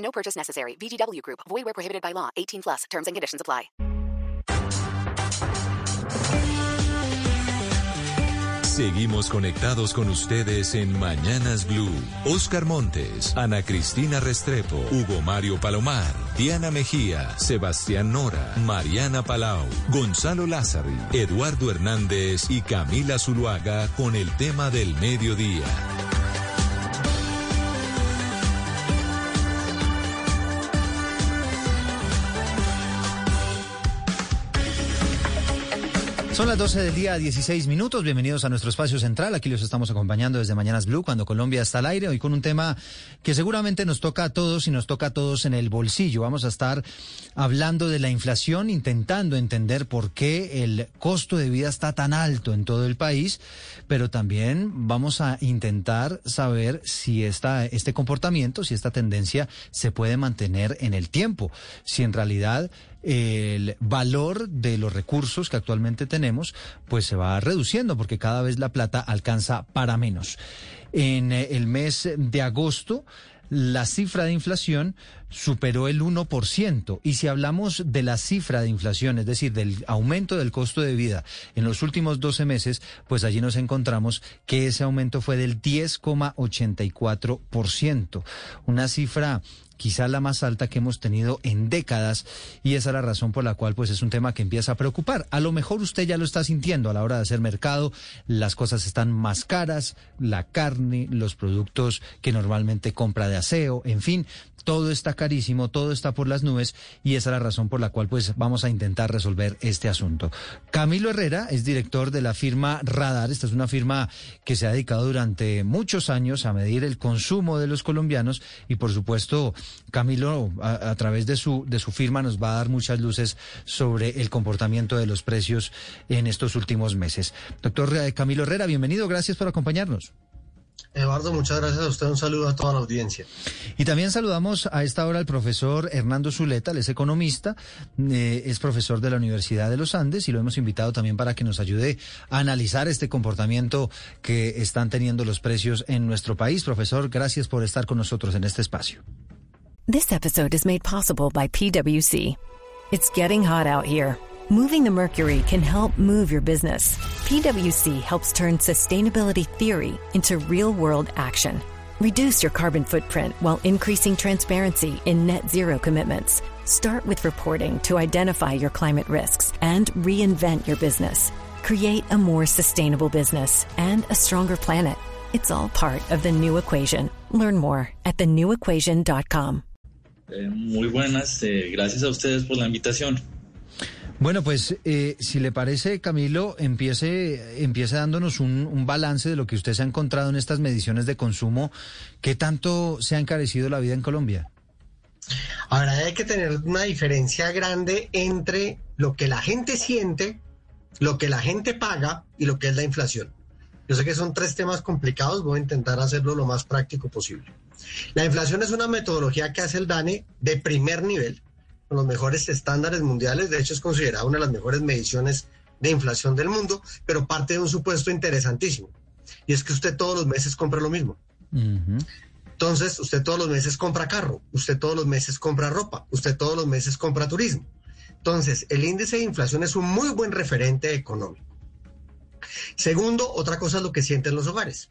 No purchase necessary. VGW Group. Void where prohibited by law. 18 plus. Terms and conditions apply. Seguimos conectados con ustedes en Mañanas Blue. Oscar Montes, Ana Cristina Restrepo, Hugo Mario Palomar, Diana Mejía, Sebastián Nora, Mariana Palau, Gonzalo Lázari, Eduardo Hernández y Camila Zuluaga con el tema del mediodía. Son las 12 del día, 16 minutos. Bienvenidos a nuestro espacio central. Aquí los estamos acompañando desde Mañanas Blue, cuando Colombia está al aire. Hoy con un tema que seguramente nos toca a todos y nos toca a todos en el bolsillo. Vamos a estar hablando de la inflación, intentando entender por qué el costo de vida está tan alto en todo el país, pero también vamos a intentar saber si esta, este comportamiento, si esta tendencia se puede mantener en el tiempo. Si en realidad el valor de los recursos que actualmente tenemos pues se va reduciendo porque cada vez la plata alcanza para menos. En eh, el mes de agosto la cifra de inflación superó el 1%. Y si hablamos de la cifra de inflación, es decir, del aumento del costo de vida en los últimos 12 meses, pues allí nos encontramos que ese aumento fue del 10,84%. Una cifra quizá la más alta que hemos tenido en décadas y esa es la razón por la cual pues es un tema que empieza a preocupar. A lo mejor usted ya lo está sintiendo a la hora de hacer mercado, las cosas están más caras, la carne, los productos que normalmente compra de aseo, en fin, todo está carísimo, todo está por las nubes y esa es la razón por la cual pues vamos a intentar resolver este asunto. Camilo Herrera es director de la firma Radar, esta es una firma que se ha dedicado durante muchos años a medir el consumo de los colombianos y por supuesto Camilo a, través de su de su firma nos va a dar muchas luces sobre el comportamiento de los precios en estos últimos meses. Doctor eh, Camilo Herrera, bienvenido, gracias por acompañarnos. Eduardo, muchas gracias a usted. Un saludo a toda la audiencia. Y también saludamos a esta hora al profesor Hernando Zuleta, él es economista, eh, es profesor de la Universidad de los Andes y lo hemos invitado también para que nos ayude a analizar este comportamiento que están teniendo los precios en nuestro país. Profesor, gracias por estar con nosotros en este espacio. This episode is made possible by PwC. It's getting hot out here. Moving the mercury can help move your business. PwC helps turn sustainability theory into real world action. Reduce your carbon footprint while increasing transparency in net zero commitments. Start with reporting to identify your climate risks and reinvent your business. Create a more sustainable business and a stronger planet. It's all part of the new equation. Learn more at thenewequation.com. Eh, muy buenas, eh, gracias a ustedes por la invitación. Bueno, pues eh, si le parece, Camilo, empiece, empiece dándonos un, un, balance de lo que usted se ha encontrado en estas mediciones de consumo. ¿Qué tanto se ha encarecido la vida en Colombia? Ahora hay que tener una diferencia grande entre lo que la gente siente, lo que la gente paga y lo que es la inflación. Yo sé que son tres temas complicados, voy a intentar hacerlo lo más práctico posible. La inflación es una metodología que hace el DANE de primer nivel con los mejores estándares mundiales, de hecho es considerada una de las mejores mediciones de inflación del mundo, pero parte de un supuesto interesantísimo, y es que usted todos los meses compra lo mismo. Uh -huh. Entonces, usted todos los meses compra carro, usted todos los meses compra ropa, usted todos los meses compra turismo. Entonces, el índice de inflación es un muy buen referente económico. Segundo, otra cosa es lo que sienten los hogares.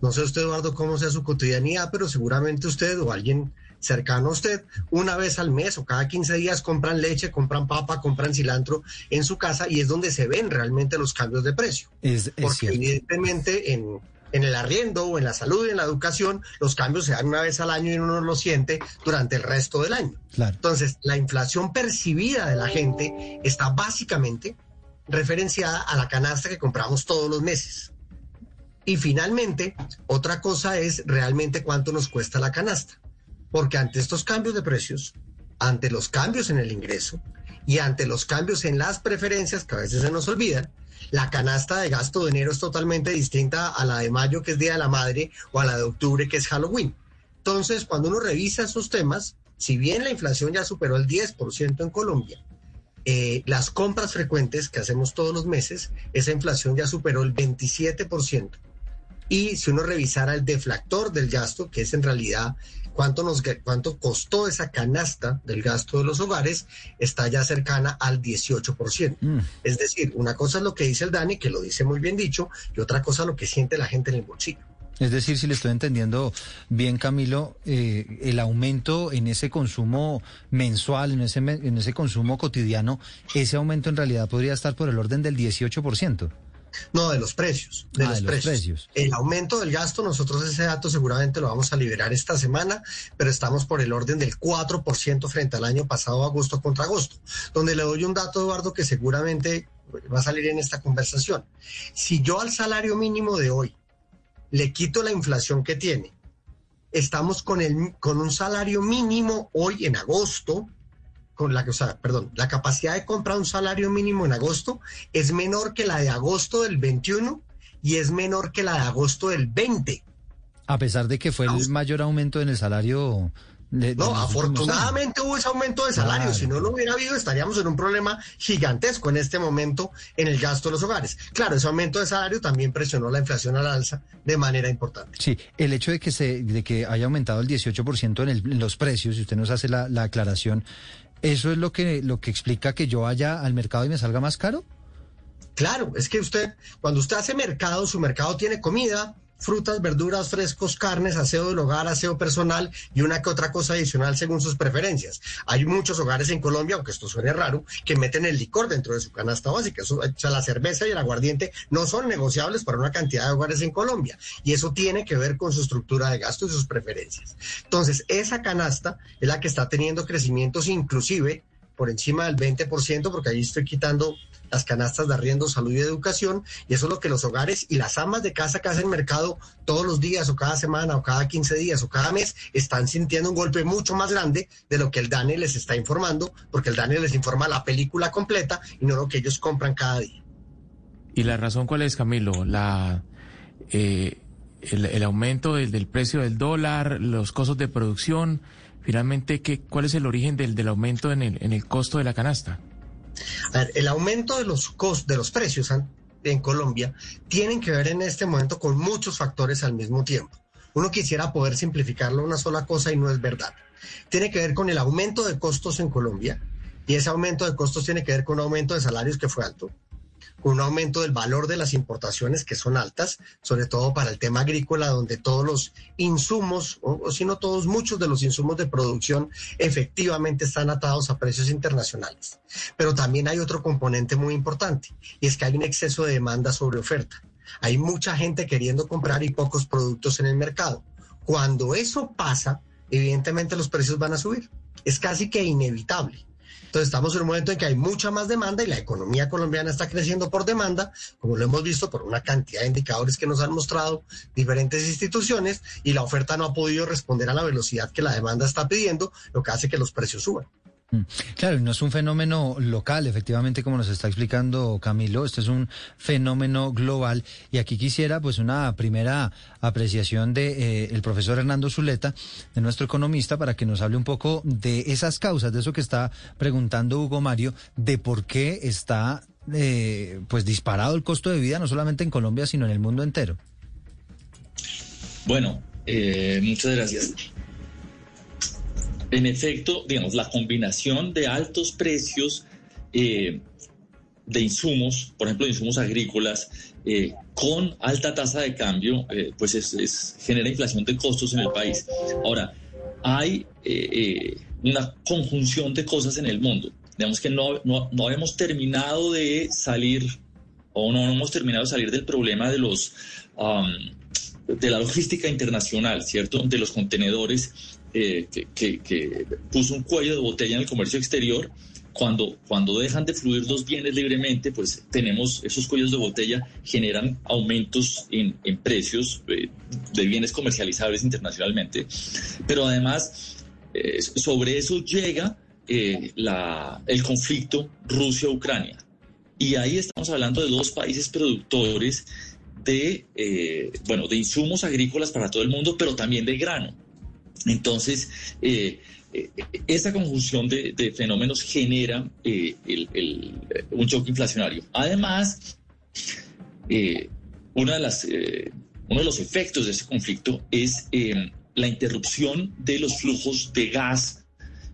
No sé usted, Eduardo, cómo sea su cotidianidad, pero seguramente usted o alguien cercano a usted, una vez al mes o cada 15 días compran leche, compran papa, compran cilantro en su casa y es donde se ven realmente los cambios de precio. Es, es Porque cierto. evidentemente en, en el arriendo o en la salud y en la educación, los cambios se dan una vez al año y uno lo siente durante el resto del año. Claro. Entonces, la inflación percibida de la gente está básicamente referenciada a la canasta que compramos todos los meses. Y finalmente, otra cosa es realmente cuánto nos cuesta la canasta. Porque ante estos cambios de precios, ante los cambios en el ingreso y ante los cambios en las preferencias que a veces se nos olvidan, la canasta de gasto de enero es totalmente distinta a la de mayo, que es Día de la Madre, o a la de octubre, que es Halloween. Entonces, cuando uno revisa esos temas, si bien la inflación ya superó el 10% en Colombia, eh, las compras frecuentes que hacemos todos los meses, esa inflación ya superó el 27%. Y si uno revisara el deflactor del gasto, que es en realidad cuánto, nos, cuánto costó esa canasta del gasto de los hogares, está ya cercana al 18%. Mm. Es decir, una cosa es lo que dice el Dani, que lo dice muy bien dicho, y otra cosa lo que siente la gente en el bolsillo. Es decir, si le estoy entendiendo bien, Camilo, eh, el aumento en ese consumo mensual, en ese, en ese consumo cotidiano, ese aumento en realidad podría estar por el orden del 18%. No, de los precios. De, ah, los, precios. El aumento del gasto, nosotros ese dato seguramente lo vamos a liberar esta semana, pero estamos por el orden del 4% frente al año pasado, agosto contra agosto. Donde le doy un dato, Eduardo, que seguramente va a salir en esta conversación. Si yo al salario mínimo de hoy le quito la inflación que tiene, estamos con, el, con un salario mínimo hoy en agosto con la, o sea, perdón, la capacidad de comprar un salario mínimo en agosto es menor que la de agosto del 21 y es menor que la de agosto del 20. A pesar de que fue el mayor aumento en el salario. no, afortunadamente hubo ese aumento de salario. Si no lo hubiera habido, estaríamos en un problema gigantesco en este momento en el gasto de los hogares. Claro, ese aumento de salario también presionó la inflación al alza de manera importante. Sí, el hecho de que se, de que haya aumentado el 18% en, en los precios, si usted nos hace la, la aclaración, ¿Eso es lo que, lo que explica que yo vaya al mercado y me salga más caro? Claro, es que usted, cuando usted hace mercado, su mercado tiene comida, frutas, verduras, frescos, carnes, aseo del hogar, aseo personal y una que otra cosa adicional según sus preferencias. Hay muchos hogares en Colombia, aunque esto suene raro, que meten el licor dentro de su canasta básica. o sea, la cerveza y el aguardiente no son negociables para una cantidad de hogares en Colombia. Y eso tiene que ver con su estructura de gasto y sus preferencias. Entonces, esa canasta es la que está teniendo crecimientos inclusive por encima del 20%, porque ahí estoy quitando las canastas de arriendo, salud y educación, y eso es lo que los hogares y las amas de casa que hacen mercado todos los días o cada semana o cada 15 días o cada mes están sintiendo un golpe mucho más grande de lo que el DANE les está informando, porque el DANE les informa la película completa y no lo que ellos compran cada día. ¿Y la razón cuál es, Camilo? La, eh, el, aumento del, del precio del dólar, los costos de producción, finalmente, ¿qué, ¿cuál es el origen del, del aumento en el, en el costo de la canasta? el aumento de los costos, de los precios en Colombia tienen que ver en este momento con muchos factores al mismo tiempo. Uno quisiera poder simplificarlo una sola cosa y no es verdad. Tiene que ver con el aumento de costos en Colombia y ese aumento de costos tiene que ver con un aumento de salarios que fue alto un aumento del valor de las importaciones que son altas, sobre todo para el tema agrícola, donde todos los insumos, o, si no todos, muchos de los insumos de producción efectivamente están atados a precios internacionales. Pero también hay otro componente muy importante, y es que hay un exceso de demanda sobre oferta. Hay mucha gente queriendo comprar y pocos productos en el mercado. Cuando eso pasa, evidentemente los precios van a subir. Es casi que inevitable. Entonces estamos en un momento en que hay mucha más demanda y la economía colombiana está creciendo por demanda, como lo hemos visto por una cantidad de indicadores que nos han mostrado diferentes instituciones y la oferta no ha podido responder a la velocidad que la demanda está pidiendo, lo que hace que los precios suban. Mm. Claro, no es un fenómeno local, efectivamente, como nos está explicando Camilo, esto es un fenómeno global. Y aquí quisiera, pues, una primera apreciación de eh, el profesor Hernando Zuleta, de nuestro economista, para que nos hable un poco de esas causas, de eso que está preguntando Hugo Mario, de por qué está, eh, pues, disparado el costo de vida, no solamente en Colombia, sino en el mundo entero. Bueno, eh, muchas gracias. En efecto, digamos, la combinación de altos precios eh, de insumos, por ejemplo, de insumos agrícolas, eh, con alta tasa de cambio, eh, pues es, genera inflación de costos en el país. Ahora, hay una conjunción de cosas en el mundo. Digamos que no, no, no hemos terminado de salir o no, hemos terminado de salir del problema de los... de la logística internacional, ¿cierto? De los contenedores eh, que, puso un cuello de botella en el comercio exterior. Cuando, cuando dejan de fluir los bienes libremente, pues tenemos esos cuellos de botella, generan aumentos en, precios eh, de bienes comercializables internacionalmente. Pero además, eh, sobre eso llega eh, el conflicto Rusia-Ucrania. Y ahí estamos hablando de dos países productores de, bueno, de insumos agrícolas para todo el mundo, pero también de grano. Entonces, eh, eh, esa conjunción de, fenómenos genera un choque inflacionario. Además, una de las, uno de los efectos de ese conflicto es la interrupción de los flujos de gas,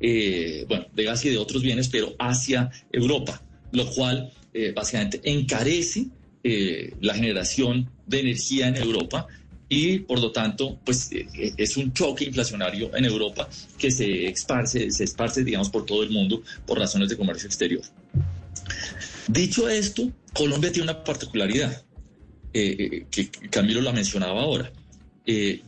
bueno, de gas y de otros bienes, pero hacia Europa, lo cual básicamente encarece eh, la generación de energía en Europa y por lo tanto pues eh, es un choque inflacionario en Europa que se esparce, se esparce digamos por todo el mundo por razones de comercio exterior. Dicho esto, Colombia tiene una particularidad eh, que Camilo la mencionaba ahora.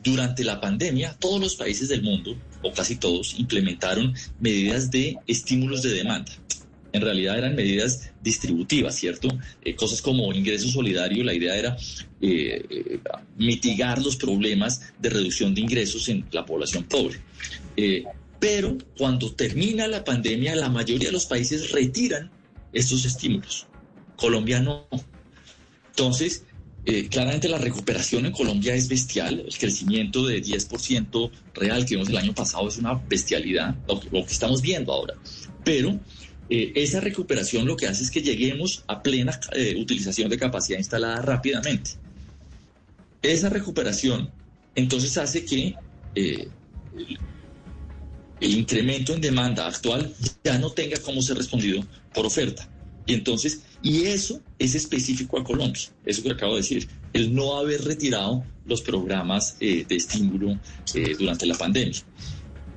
durante la pandemia, todos los países del mundo, o casi todos, implementaron medidas de estímulos de demanda en realidad eran medidas distributivas, ¿cierto? Eh, cosas como ingreso solidario, la idea era eh, eh, mitigar los problemas de reducción de ingresos en la población pobre. pero cuando termina la pandemia, la mayoría de los países retiran estos estímulos. Colombia no. Entonces, claramente la recuperación en Colombia es bestial. El crecimiento de 10% real que vimos el año pasado es una bestialidad, lo que estamos viendo ahora. Pero eh, esa recuperación lo que hace es que lleguemos a plena eh, utilización de capacidad instalada rápidamente. Esa recuperación entonces hace que eh, el, incremento en demanda actual ya no tenga cómo ser respondido por oferta. Y entonces, y eso es específico a Colombia, eso que acabo de decir, el no haber retirado los programas de estímulo durante la pandemia.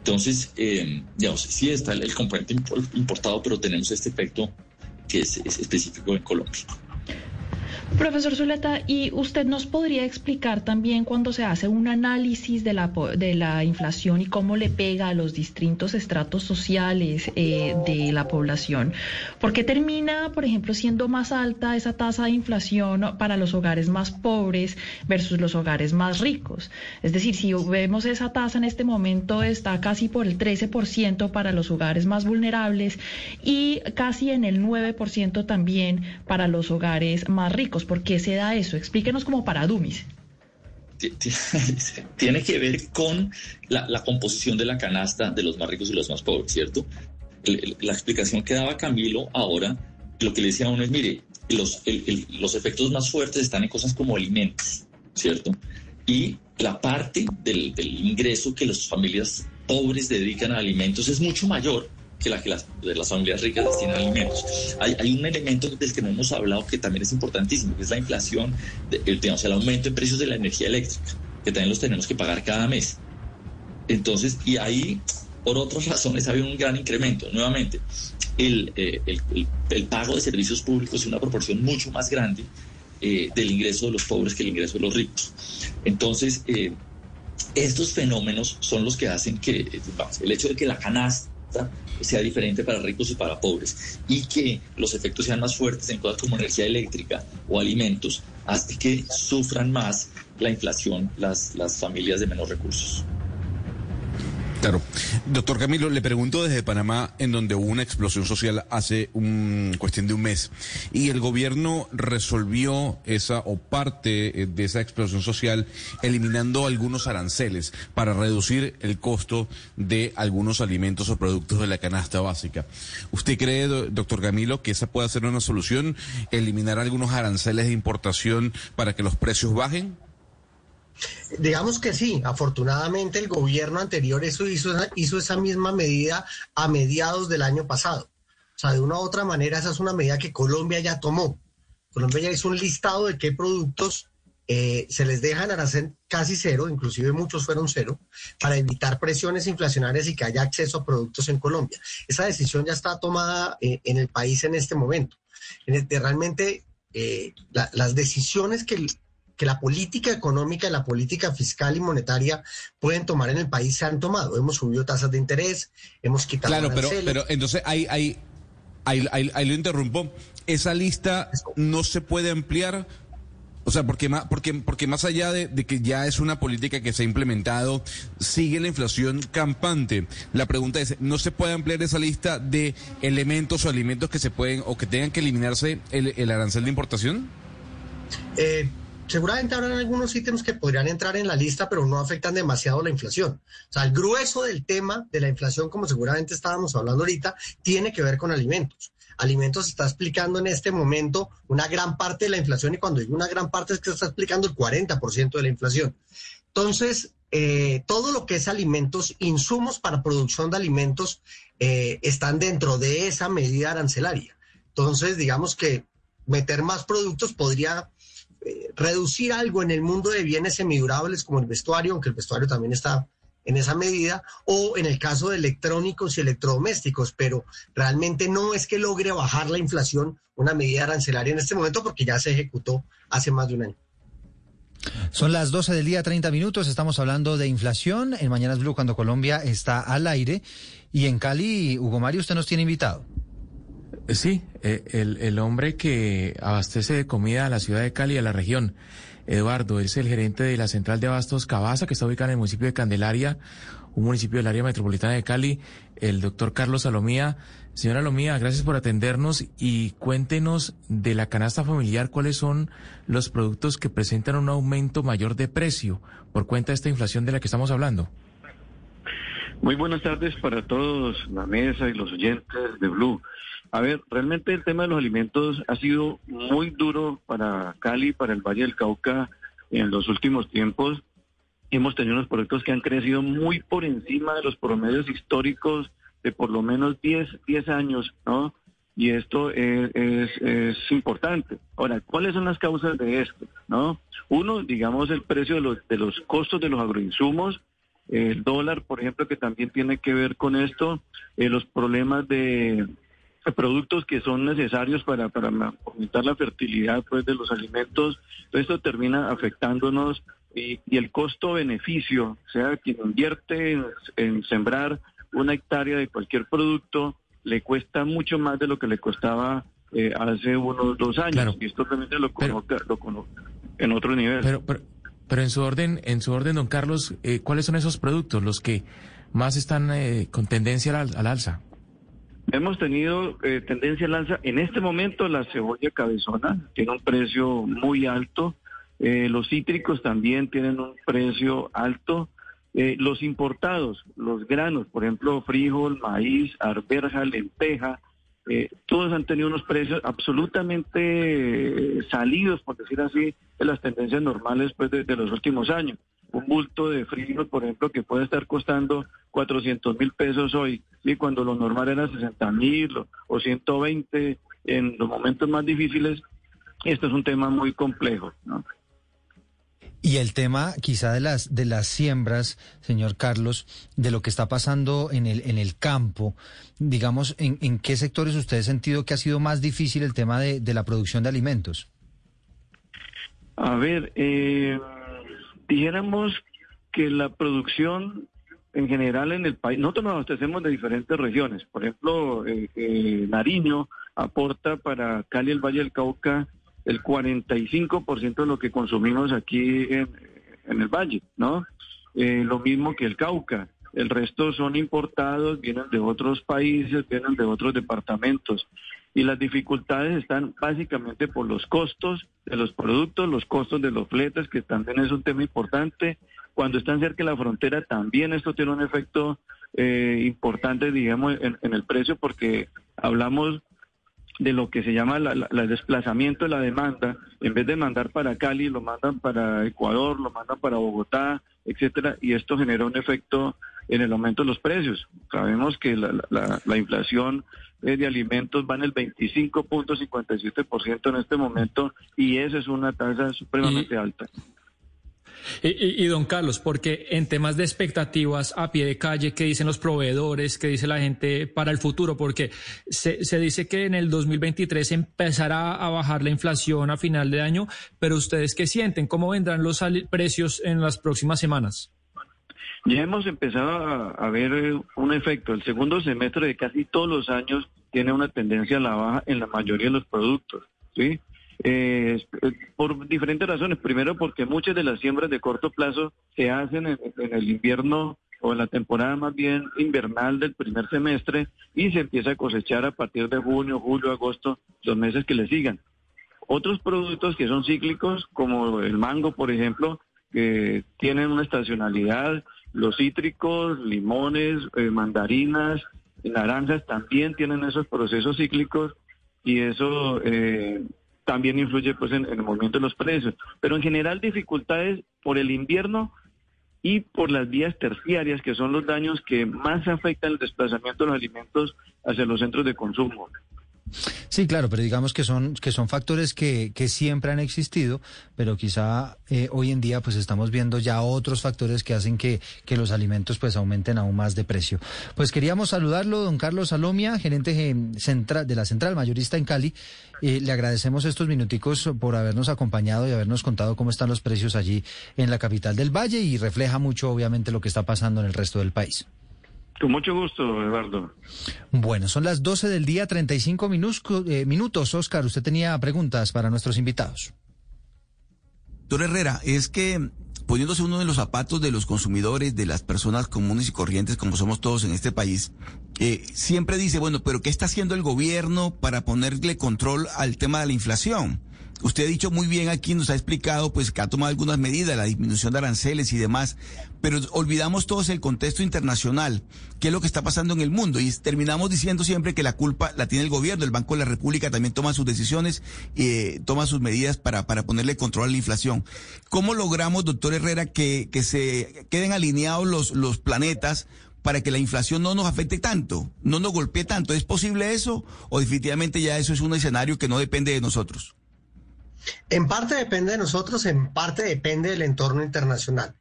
Entonces, eh, digamos, sí está el, componente importado, pero tenemos este efecto que es específico en Colombia. Profesor Zuleta, ¿y usted nos podría explicar también cuando se hace un análisis de la, de la inflación y cómo le pega a los distintos estratos sociales eh, de la población? ¿Por qué termina, por ejemplo, siendo más alta esa tasa de inflación para los hogares más pobres versus los hogares más ricos? Es decir, si vemos esa tasa en este momento está casi por el 13% para los hogares más vulnerables y casi en el 9% también para los hogares más ricos. ¿Por qué se da eso? Explíquenos como para Dumis. Tiene que ver con la, composición de la canasta de los más ricos y los más pobres, ¿cierto? La explicación que daba Camilo ahora, lo que le decía a uno es, mire, los, los efectos más fuertes están en cosas como alimentos, ¿cierto? Y la parte del, del ingreso que las familias pobres dedican a alimentos es mucho mayor que la que las, de las familias ricas destinan alimentos. Hay, hay, un elemento del que no hemos hablado que también es importantísimo, que es la inflación, el, digamos, el aumento en precios de la energía eléctrica, que también los tenemos que pagar cada mes. Entonces, y ahí, por otras razones, ha habido un gran incremento. Nuevamente, el, eh, el, el, pago de servicios públicos es una proporción mucho más grande eh, del ingreso de los pobres que el ingreso de los ricos. Entonces, eh, estos fenómenos son los que hacen que el hecho de que la canasta sea diferente para ricos y para pobres y que los efectos sean más fuertes en cosas como energía eléctrica o alimentos, hasta que sufran más la inflación las, las familias de menos recursos. Claro. Doctor Camilo, le pregunto desde Panamá, en donde hubo una explosión social hace un cuestión de un mes, y el gobierno resolvió esa o parte eh, de esa explosión social eliminando algunos aranceles para reducir el costo de algunos alimentos o productos de la canasta básica. ¿Usted cree, doctor Camilo, que esa puede ser una solución, eliminar algunos aranceles de importación para que los precios bajen? Digamos que sí, afortunadamente el gobierno anterior hizo, hizo esa misma medida a mediados del año pasado. O sea, de una u otra manera esa es una medida que Colombia ya tomó. Colombia ya hizo un listado de qué productos eh, se les dejan arancel casi cero, inclusive muchos fueron cero, para evitar presiones inflacionarias y que haya acceso a productos en Colombia. Esa decisión ya está tomada eh, en el país en este momento. En realmente eh, las decisiones que, que la política económica, la política fiscal y monetaria pueden tomar en el país se han tomado. Hemos subido tasas de interés, hemos quitado. Claro, pero, pero entonces ahí, ahí, ahí, ahí, lo interrumpo. Esa lista no se puede ampliar O sea, porque más, porque, porque más allá de, de, que ya es una política que se ha implementado, sigue la inflación campante. La pregunta es, ¿no se puede ampliar esa lista de elementos o alimentos que se pueden o que tengan que eliminarse el, el arancel de importación? Eh, seguramente habrán algunos ítems que podrían entrar en la lista, pero no afectan demasiado la inflación. O sea, el grueso del tema de la inflación, como seguramente estábamos hablando ahorita, tiene que ver con alimentos alimentos está explicando en este momento una gran parte de la inflación y cuando digo una gran parte es que está explicando el 40% de la inflación. Entonces, eh, todo lo que es alimentos, insumos para producción de alimentos, eh, están dentro de esa medida arancelaria. Entonces, digamos que meter más productos podría eh, reducir algo en el mundo de bienes semidurables como el vestuario, aunque el vestuario también está en esa medida, o en el caso de electrónicos y electrodomésticos, pero realmente no es que logre bajar la inflación una medida arancelaria en este momento porque ya se ejecutó hace más de un año. Son las 12 del día, 30 minutos. Estamos hablando de inflación en Mañanas Blue cuando Colombia está al aire. Y en Cali, Hugo Mario, usted nos tiene invitado. Sí, eh, el, el hombre que abastece de comida a la ciudad de Cali y a la región. Eduardo es el gerente de la central de abastos Cabaza, que está ubicada en el municipio de Candelaria, un municipio del área metropolitana de Cali. El doctor Carlos Salomía. Señora Salomía, gracias por atendernos y cuéntenos de la canasta familiar cuáles son los productos que presentan un aumento mayor de precio por cuenta de esta inflación de la que estamos hablando. Muy buenas tardes para todos, la mesa y los oyentes de Blue. A ver, realmente el tema de los alimentos ha sido muy duro para Cali, para el Valle del Cauca en los últimos tiempos. Hemos tenido unos productos que han crecido muy por encima de los promedios históricos de por lo menos 10, 10 años, ¿no? Y esto es, es, importante. Ahora, ¿cuáles son las causas de esto? ¿No? Uno, digamos, el precio de los, de los costos de los agroinsumos, el dólar, por ejemplo, que también tiene que ver con esto, eh, los problemas de, productos que son necesarios para, para aumentar la fertilidad pues, de los alimentos. Esto termina afectándonos y, el costo-beneficio, o sea, quien invierte en, sembrar una hectárea de cualquier producto, le cuesta mucho más de lo que le costaba eh, hace unos dos años. Y esto realmente lo coloca, lo en otro nivel. Pero, pero, en su orden, en su orden, don Carlos, eh, ¿cuáles son esos productos los que más están eh, con tendencia al, al alza? Hemos tenido eh, tendencia al alza. En este momento la cebolla cabezona tiene un precio muy alto. Eh, los cítricos también tienen un precio alto. Eh, los importados, los granos, por ejemplo, frijol, maíz, arberja, lenteja, todos han tenido unos precios absolutamente salidos, por decir así, de las tendencias normales pues, de los últimos años un bulto de frijol, por ejemplo, que puede estar costando 400 mil pesos hoy, y cuando lo normal era 60 mil o 120 en los momentos más difíciles, esto es un tema muy complejo. Y el tema quizá de las de las siembras, señor Carlos, de lo que está pasando en el en el campo, digamos, ¿en, en qué sectores usted ha sentido que ha sido más difícil el tema de, de la producción de alimentos? A ver, eh, dijéramos que la producción en general en el país, nosotros nos abastecemos de diferentes regiones. Por ejemplo, eh, eh, Nariño aporta para Cali, el Valle del Cauca, el 45% de lo que consumimos aquí en, el Valle, ¿no? Eh, lo mismo que el Cauca. El resto son importados, vienen de otros países, vienen de otros departamentos y las dificultades están básicamente por los costos de los productos, los costos de los fletes, que también es un tema importante. Cuando están cerca de la frontera también esto tiene un efecto eh, importante, digamos, en, el precio porque hablamos de lo que se llama el desplazamiento de la demanda. En vez de mandar para Cali, lo mandan para Ecuador, lo mandan para Bogotá, etcétera, y esto genera un efecto en el aumento de los precios. Sabemos que la inflación eh, de alimentos van el 25.57% en este momento y esa es una tasa supremamente alta. Y, don Carlos, porque en temas de expectativas a pie de calle, ¿qué dicen los proveedores? ¿Qué dice la gente para el futuro? Porque se, se dice que en el 2023 empezará a bajar la inflación a final de año, pero ustedes qué sienten? ¿Cómo vendrán los precios en las próximas semanas? Ya hemos empezado a, ver eh, un efecto. El segundo semestre de casi todos los años tiene una tendencia a la baja en la mayoría de los productos, ¿sí? Eh, por diferentes razones. Primero, porque muchas de las siembras de corto plazo se hacen en, el invierno o en la temporada más bien invernal del primer semestre y se empieza a cosechar a partir de junio, julio, agosto, los meses que le sigan. Otros productos que son cíclicos, como el mango, por ejemplo, que tienen una estacionalidad, los cítricos, limones, eh, mandarinas, naranjas también tienen esos procesos cíclicos y eso eh, también influye pues en, el movimiento de los precios. Pero en general dificultades por el invierno y por las vías terciarias, que son los daños que más afectan el desplazamiento de los alimentos hacia los centros de consumo. Sí, claro, pero digamos que son, que son factores que, que siempre han existido, pero quizá eh, hoy en día pues estamos viendo ya otros factores que hacen que, que los alimentos pues aumenten aún más de precio. Pues queríamos saludarlo, don Carlos Salomia, gerente central, de la Central Mayorista en Cali. Eh, le agradecemos estos minuticos por habernos acompañado y habernos contado cómo están los precios allí en la capital del Valle y refleja mucho obviamente lo que está pasando en el resto del país. Con mucho gusto, Eduardo. Bueno, son las 12 del día, 35 minutos. Eh, minutos. Oscar, usted tenía preguntas para nuestros invitados. Doctor Herrera, es que poniéndose uno de los zapatos de los consumidores, de las personas comunes y corrientes como somos todos en este país, eh, siempre dice, bueno, pero ¿qué está haciendo el gobierno para ponerle control al tema de la inflación? Usted ha dicho muy bien aquí, nos ha explicado pues que ha tomado algunas medidas, la disminución de aranceles y demás, pero olvidamos todos el contexto internacional, qué es lo que está pasando en el mundo y terminamos diciendo siempre que la culpa la tiene el gobierno, el Banco de la República también toma sus decisiones, y eh, toma sus medidas para, para ponerle control a la inflación. ¿Cómo logramos, doctor Herrera, que, que se queden alineados los, los planetas para que la inflación no nos afecte tanto, no nos golpee tanto? ¿Es posible eso o definitivamente ya eso es un escenario que no depende de nosotros? En parte depende de nosotros, en parte depende del entorno internacional.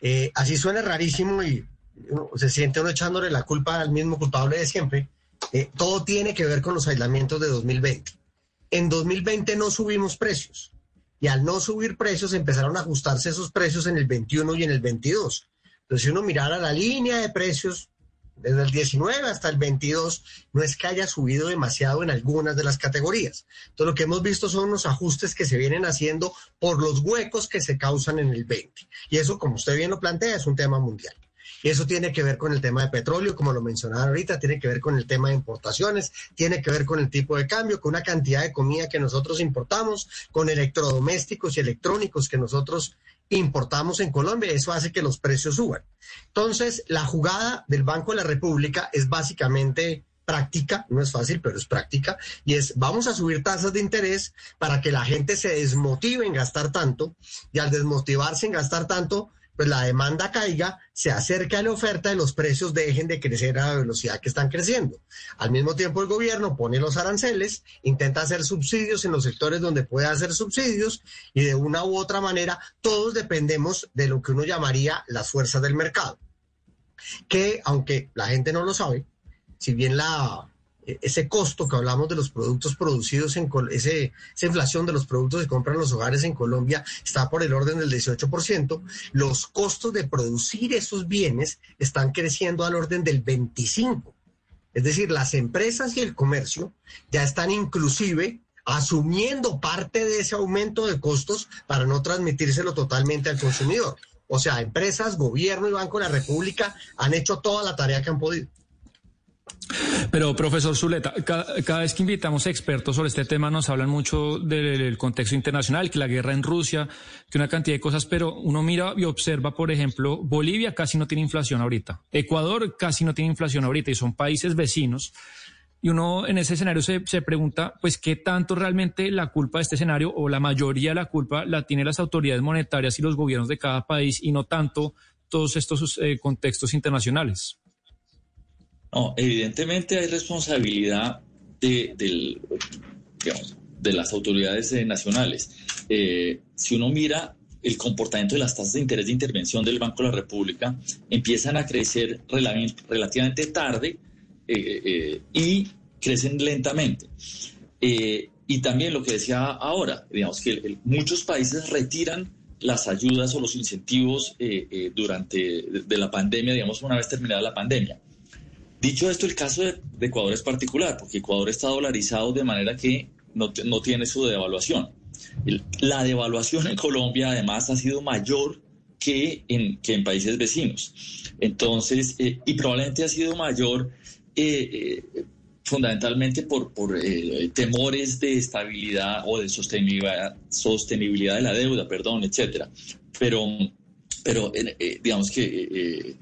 Eh, así suena rarísimo y se siente uno echándole la culpa al mismo culpable de siempre. Eh, todo tiene que ver con los aislamientos de 2020. En 2020 no subimos precios y al no subir precios empezaron a ajustarse esos precios en el 21 y en el 22. Entonces, si uno mirara la línea de precios desde el 19 hasta el 22, no es que haya subido demasiado en algunas de las categorías. Entonces, lo que hemos visto son unos ajustes que se vienen haciendo por los huecos que se causan en el 20. Y eso, como usted bien lo plantea, es un tema mundial. Y eso tiene que ver con el tema de petróleo, como lo mencionaba ahorita, tiene que ver con el tema de importaciones, tiene que ver con el tipo de cambio, con una cantidad de comida que nosotros importamos, con electrodomésticos y electrónicos que nosotros importamos en Colombia, eso hace que los precios suban. Entonces, la jugada del Banco de la República es básicamente práctica, no es fácil, pero es práctica, y es vamos a subir tasas de interés para que la gente se desmotive en gastar tanto, y al desmotivarse en gastar tanto, pues la demanda caiga, se acerca a la oferta y los precios dejen de crecer a la velocidad que están creciendo. Al mismo tiempo el gobierno pone los aranceles, intenta hacer subsidios en los sectores donde puede hacer subsidios y de una u otra manera todos dependemos de lo que uno llamaría las fuerzas del mercado. Que aunque la gente no lo sabe, si bien la ese costo que hablamos de los productos producidos en ese, esa inflación de los productos que compran los hogares en Colombia está por el orden del 18%, los costos de producir esos bienes están creciendo al orden del 25%. Es decir, las empresas y el comercio ya están inclusive asumiendo parte de ese aumento de costos para no transmitírselo totalmente al consumidor. O sea, empresas, gobierno y Banco de la República han hecho toda la tarea que han podido. Pero, profesor Zuleta, cada, vez que invitamos expertos sobre este tema nos hablan mucho del contexto internacional, que la guerra en Rusia, que una cantidad de cosas, pero uno mira y observa, por ejemplo, Bolivia casi no tiene inflación ahorita, Ecuador casi no tiene inflación ahorita y son países vecinos. Y uno en ese escenario se, pregunta, pues, ¿qué tanto realmente la culpa de este escenario o la mayoría de la culpa la tienen las autoridades monetarias y los gobiernos de cada país y no tanto todos estos eh, contextos internacionales? No, evidentemente hay responsabilidad de, las autoridades eh, nacionales. Eh, si uno mira el comportamiento de las tasas de interés de intervención del Banco de la República, empiezan a crecer relativamente tarde eh, y crecen lentamente. y también lo que decía ahora, digamos que muchos países retiran las ayudas o los incentivos durante de la pandemia, digamos, una vez terminada la pandemia. Dicho esto, el caso de, Ecuador es particular, porque Ecuador está dolarizado de manera que no, no tiene su devaluación. La devaluación en Colombia además ha sido mayor que en, que en países vecinos. Entonces, eh, y probablemente ha sido mayor eh, eh, fundamentalmente por, por temores de estabilidad o de sostenibilidad, sostenibilidad de la deuda, perdón, etcétera. Pero, pero digamos que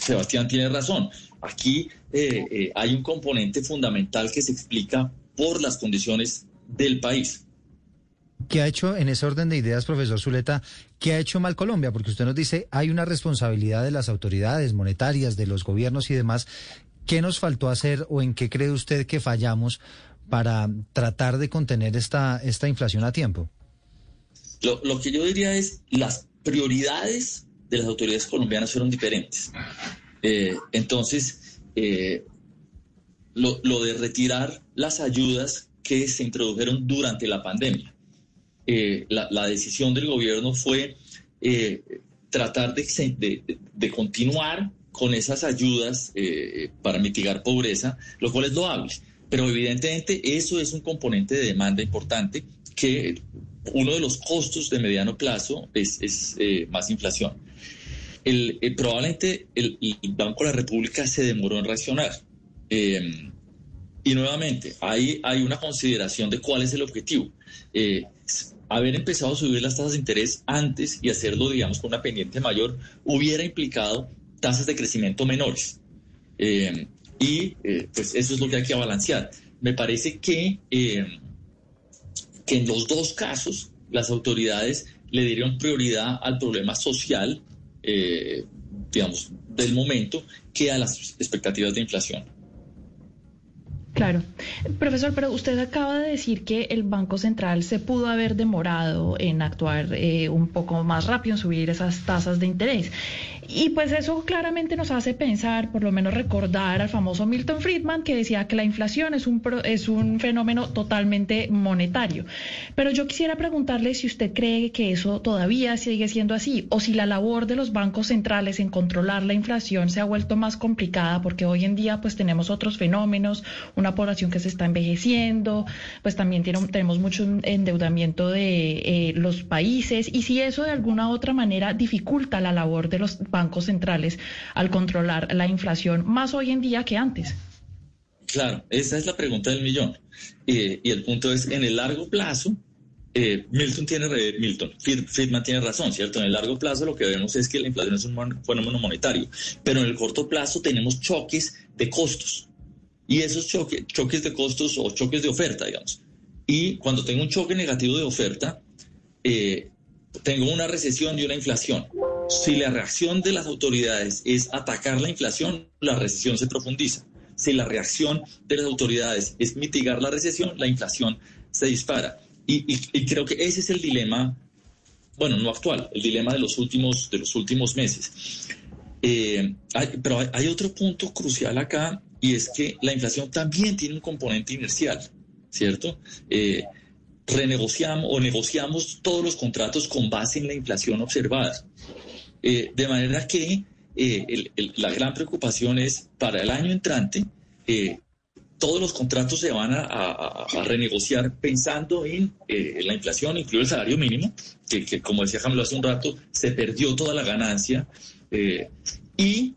Sebastián tiene razón. Aquí hay un componente fundamental que se explica por las condiciones del país. ¿Qué ha hecho en ese orden de ideas, profesor Zuleta? ¿Qué ha hecho mal Colombia? Porque usted nos dice, hay una responsabilidad de las autoridades monetarias, de los gobiernos y demás. ¿Qué nos faltó hacer o en qué cree usted que fallamos para tratar de contener esta, esta inflación a tiempo? Lo, que yo diría es, las prioridades de las autoridades colombianas fueron diferentes. Eh, entonces, eh, lo, de retirar las ayudas que se introdujeron durante la pandemia eh, la, decisión del gobierno fue eh, tratar de, continuar con esas ayudas para mitigar pobreza, lo cual es loable. Pero evidentemente eso es un componente de demanda importante que uno de los costos de mediano plazo es más inflación. El, probablemente el, Banco de la República se demoró en reaccionar. y nuevamente, hay, hay una consideración de cuál es el objetivo haber empezado a subir las tasas de interés antes y hacerlo, digamos, con una pendiente mayor, hubiera implicado tasas de crecimiento menores. Eh, y eh, pues eso es lo que hay que balancear. Me parece que, eh, que en los dos casos las autoridades le dieron prioridad al problema social, digamos, del momento que a las expectativas de inflación. Claro. Profesor, pero usted acaba de decir que el Banco Central se pudo haber demorado en actuar eh, un poco más rápido, en subir esas tasas de interés. Y pues eso claramente nos hace pensar, por lo menos recordar al famoso Milton Friedman que decía que la inflación es un, es un fenómeno totalmente monetario. Pero yo quisiera preguntarle si usted cree que eso todavía sigue siendo así o si la labor de los bancos centrales en controlar la inflación se ha vuelto más complicada porque hoy en día pues tenemos otros fenómenos, una población que se está envejeciendo, pues también tenemos mucho endeudamiento de eh, los países y si eso de alguna otra manera dificulta la labor de los bancos bancos centrales al controlar la inflación más hoy en día que antes? Claro, esa es la pregunta del millón. y el punto es, en el largo plazo, eh, Milton tiene, Milton, Friedman tiene razón, ¿cierto? En el largo plazo lo que vemos es que la inflación es un fenómeno monetario, pero en el corto plazo tenemos choques de costos. Y esos choques, de costos o choques de oferta, digamos. Y cuando tengo un choque negativo de oferta, eh, tengo una recesión y una inflación. Si la reacción de las autoridades es atacar la inflación, la recesión se profundiza. Si la reacción de las autoridades es mitigar la recesión, la inflación se dispara. Y, creo que ese es el dilema, bueno, no actual, el dilema de los últimos, de los últimos meses. Eh, pero hay, otro punto crucial acá y es que la inflación también tiene un componente inercial, ¿cierto? Eh, renegociamos o negociamos todos los contratos con base en la inflación observada. Eh, de manera que eh, la gran preocupación es para el año entrante, eh, todos los contratos se van a, renegociar pensando en la inflación, incluido el salario mínimo, que, como decía Jamilo hace un rato, se perdió toda la ganancia. y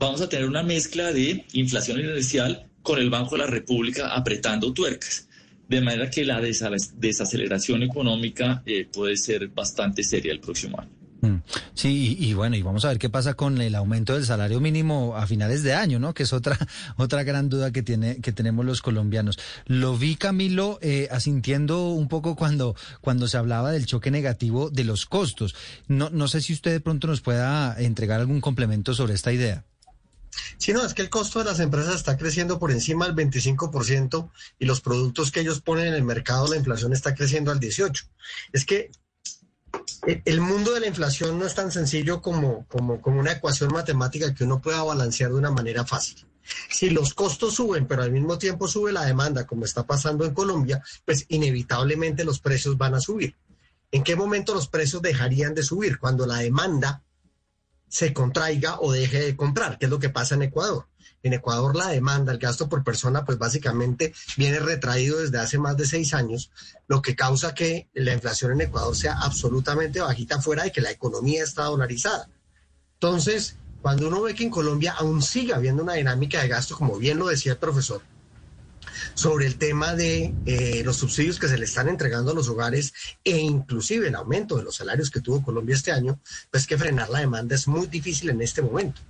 vamos a tener una mezcla de inflación inercial con el Banco de la República apretando tuercas. De manera que la desaceleración económica puede ser bastante seria el próximo año. Mm. Sí, y, bueno, y vamos a ver qué pasa con el aumento del salario mínimo a finales de año, ¿no? Que es otra otra gran duda que tiene que tenemos los colombianos. Lo vi Camilo eh, asintiendo un poco cuando cuando se hablaba del choque negativo de los costos. No no sé si usted de pronto nos pueda entregar algún complemento sobre esta idea. Sí, no, es que el costo de las empresas está creciendo por encima del 25% y los productos que ellos ponen en el mercado, la inflación está creciendo al 18%. Es que el mundo de la inflación no es tan sencillo como, como, como una ecuación matemática que uno pueda balancear de una manera fácil. Si los costos suben, pero al mismo tiempo sube la demanda, como está pasando en Colombia, pues inevitablemente los precios van a subir. ¿En qué momento los precios dejarían de subir? Cuando la demanda se contraiga o deje de comprar, que es lo que pasa en Ecuador. En Ecuador la demanda, el gasto por persona, pues básicamente viene retraído desde hace más de seis años, lo que causa que la inflación en Ecuador sea absolutamente bajita fuera de que la economía está dolarizada. Entonces, cuando uno ve que en Colombia aún sigue habiendo una dinámica de gasto, como bien lo decía el profesor, sobre el tema de eh, los subsidios que se le están entregando a los hogares e inclusive el aumento de los salarios que tuvo Colombia este año, pues que frenar la demanda es muy difícil en este momento.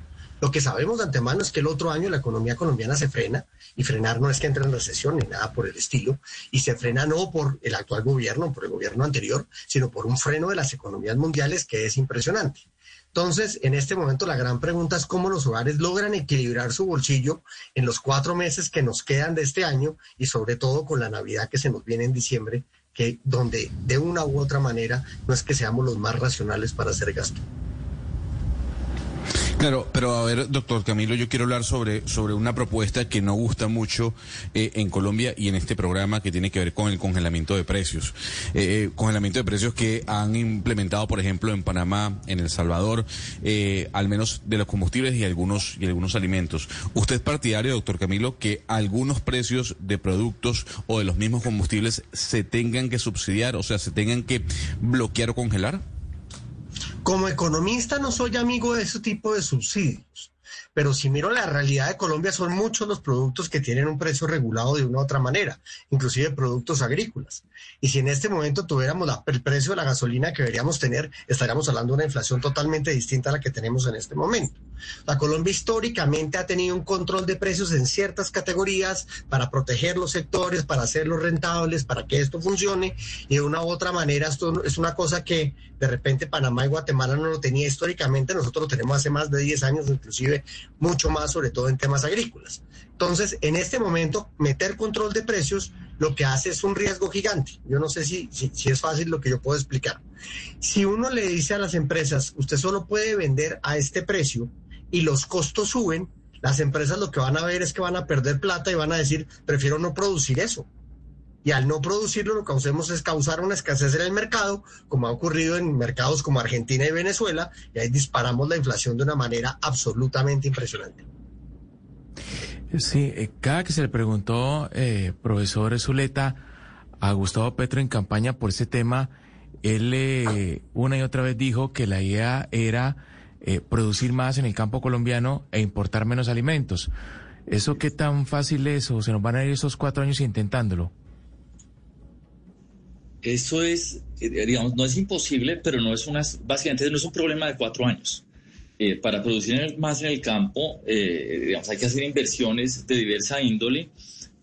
Lo que sabemos de antemano es que el otro año la economía colombiana se frena y frenar no es que entre en recesión ni nada por el estilo y se frena no por el actual gobierno, por el gobierno anterior, sino por un freno de las economías mundiales que es impresionante. Entonces, en este momento la gran pregunta es cómo los hogares logran equilibrar su bolsillo en los cuatro meses que nos quedan de este año y sobre todo con la Navidad que se nos viene en diciembre, que donde de una u otra manera no es que seamos los más racionales para hacer gasto. Claro, pero a ver, doctor Camilo, yo quiero hablar sobre, sobre una propuesta que no gusta mucho eh, en Colombia y en este programa que tiene que ver con el congelamiento de precios. Eh, eh, congelamiento de precios que han implementado, por ejemplo, en Panamá, en El Salvador, al menos de los combustibles y algunos, y algunos alimentos. ¿Usted es partidario, doctor Camilo, que algunos precios de productos o de los mismos combustibles se tengan que subsidiar, o sea, se tengan que bloquear o congelar? Como economista no soy amigo de ese tipo de subsidios, pero si miro la realidad de Colombia son muchos los productos que tienen un precio regulado de una u otra manera, inclusive productos agrícolas. Y si en este momento tuviéramos el precio de la gasolina que deberíamos tener, estaríamos hablando de una inflación totalmente distinta a la que tenemos en este momento. La Colombia históricamente ha tenido un control de precios en ciertas categorías para proteger los sectores, para hacerlos rentables, para que esto funcione. Y de una u otra manera, esto es una cosa que de repente Panamá y Guatemala no lo tenía históricamente, nosotros lo tenemos hace más de 10 años, inclusive mucho más, sobre todo en temas agrícolas. Entonces, en este momento, meter control de precios lo que hace es un riesgo gigante. Yo no sé si, si, si, es fácil lo que yo puedo explicar. Si uno le dice a las empresas, usted solo puede vender a este precio y los costos suben, las empresas lo que van a ver es que van a perder plata y van a decir, prefiero no producir eso. Y al no producirlo, lo que hacemos es causar una escasez en el mercado, como ha ocurrido en mercados como Argentina y Venezuela, y ahí disparamos la inflación de una manera absolutamente impresionante. Sí, eh, cada que se le preguntó, eh, profesor Zuleta, a Gustavo Petro en campaña por ese tema, él eh, una y otra vez dijo que la idea era eh, producir más en el campo colombiano e importar menos alimentos. ¿Eso qué tan fácil es o se nos van a ir esos cuatro años intentándolo? Eso es, eh, digamos, no es imposible, pero no es una, básicamente no es un problema de cuatro años. Eh, para producir más en el campo, digamos, hay que hacer inversiones de diversa índole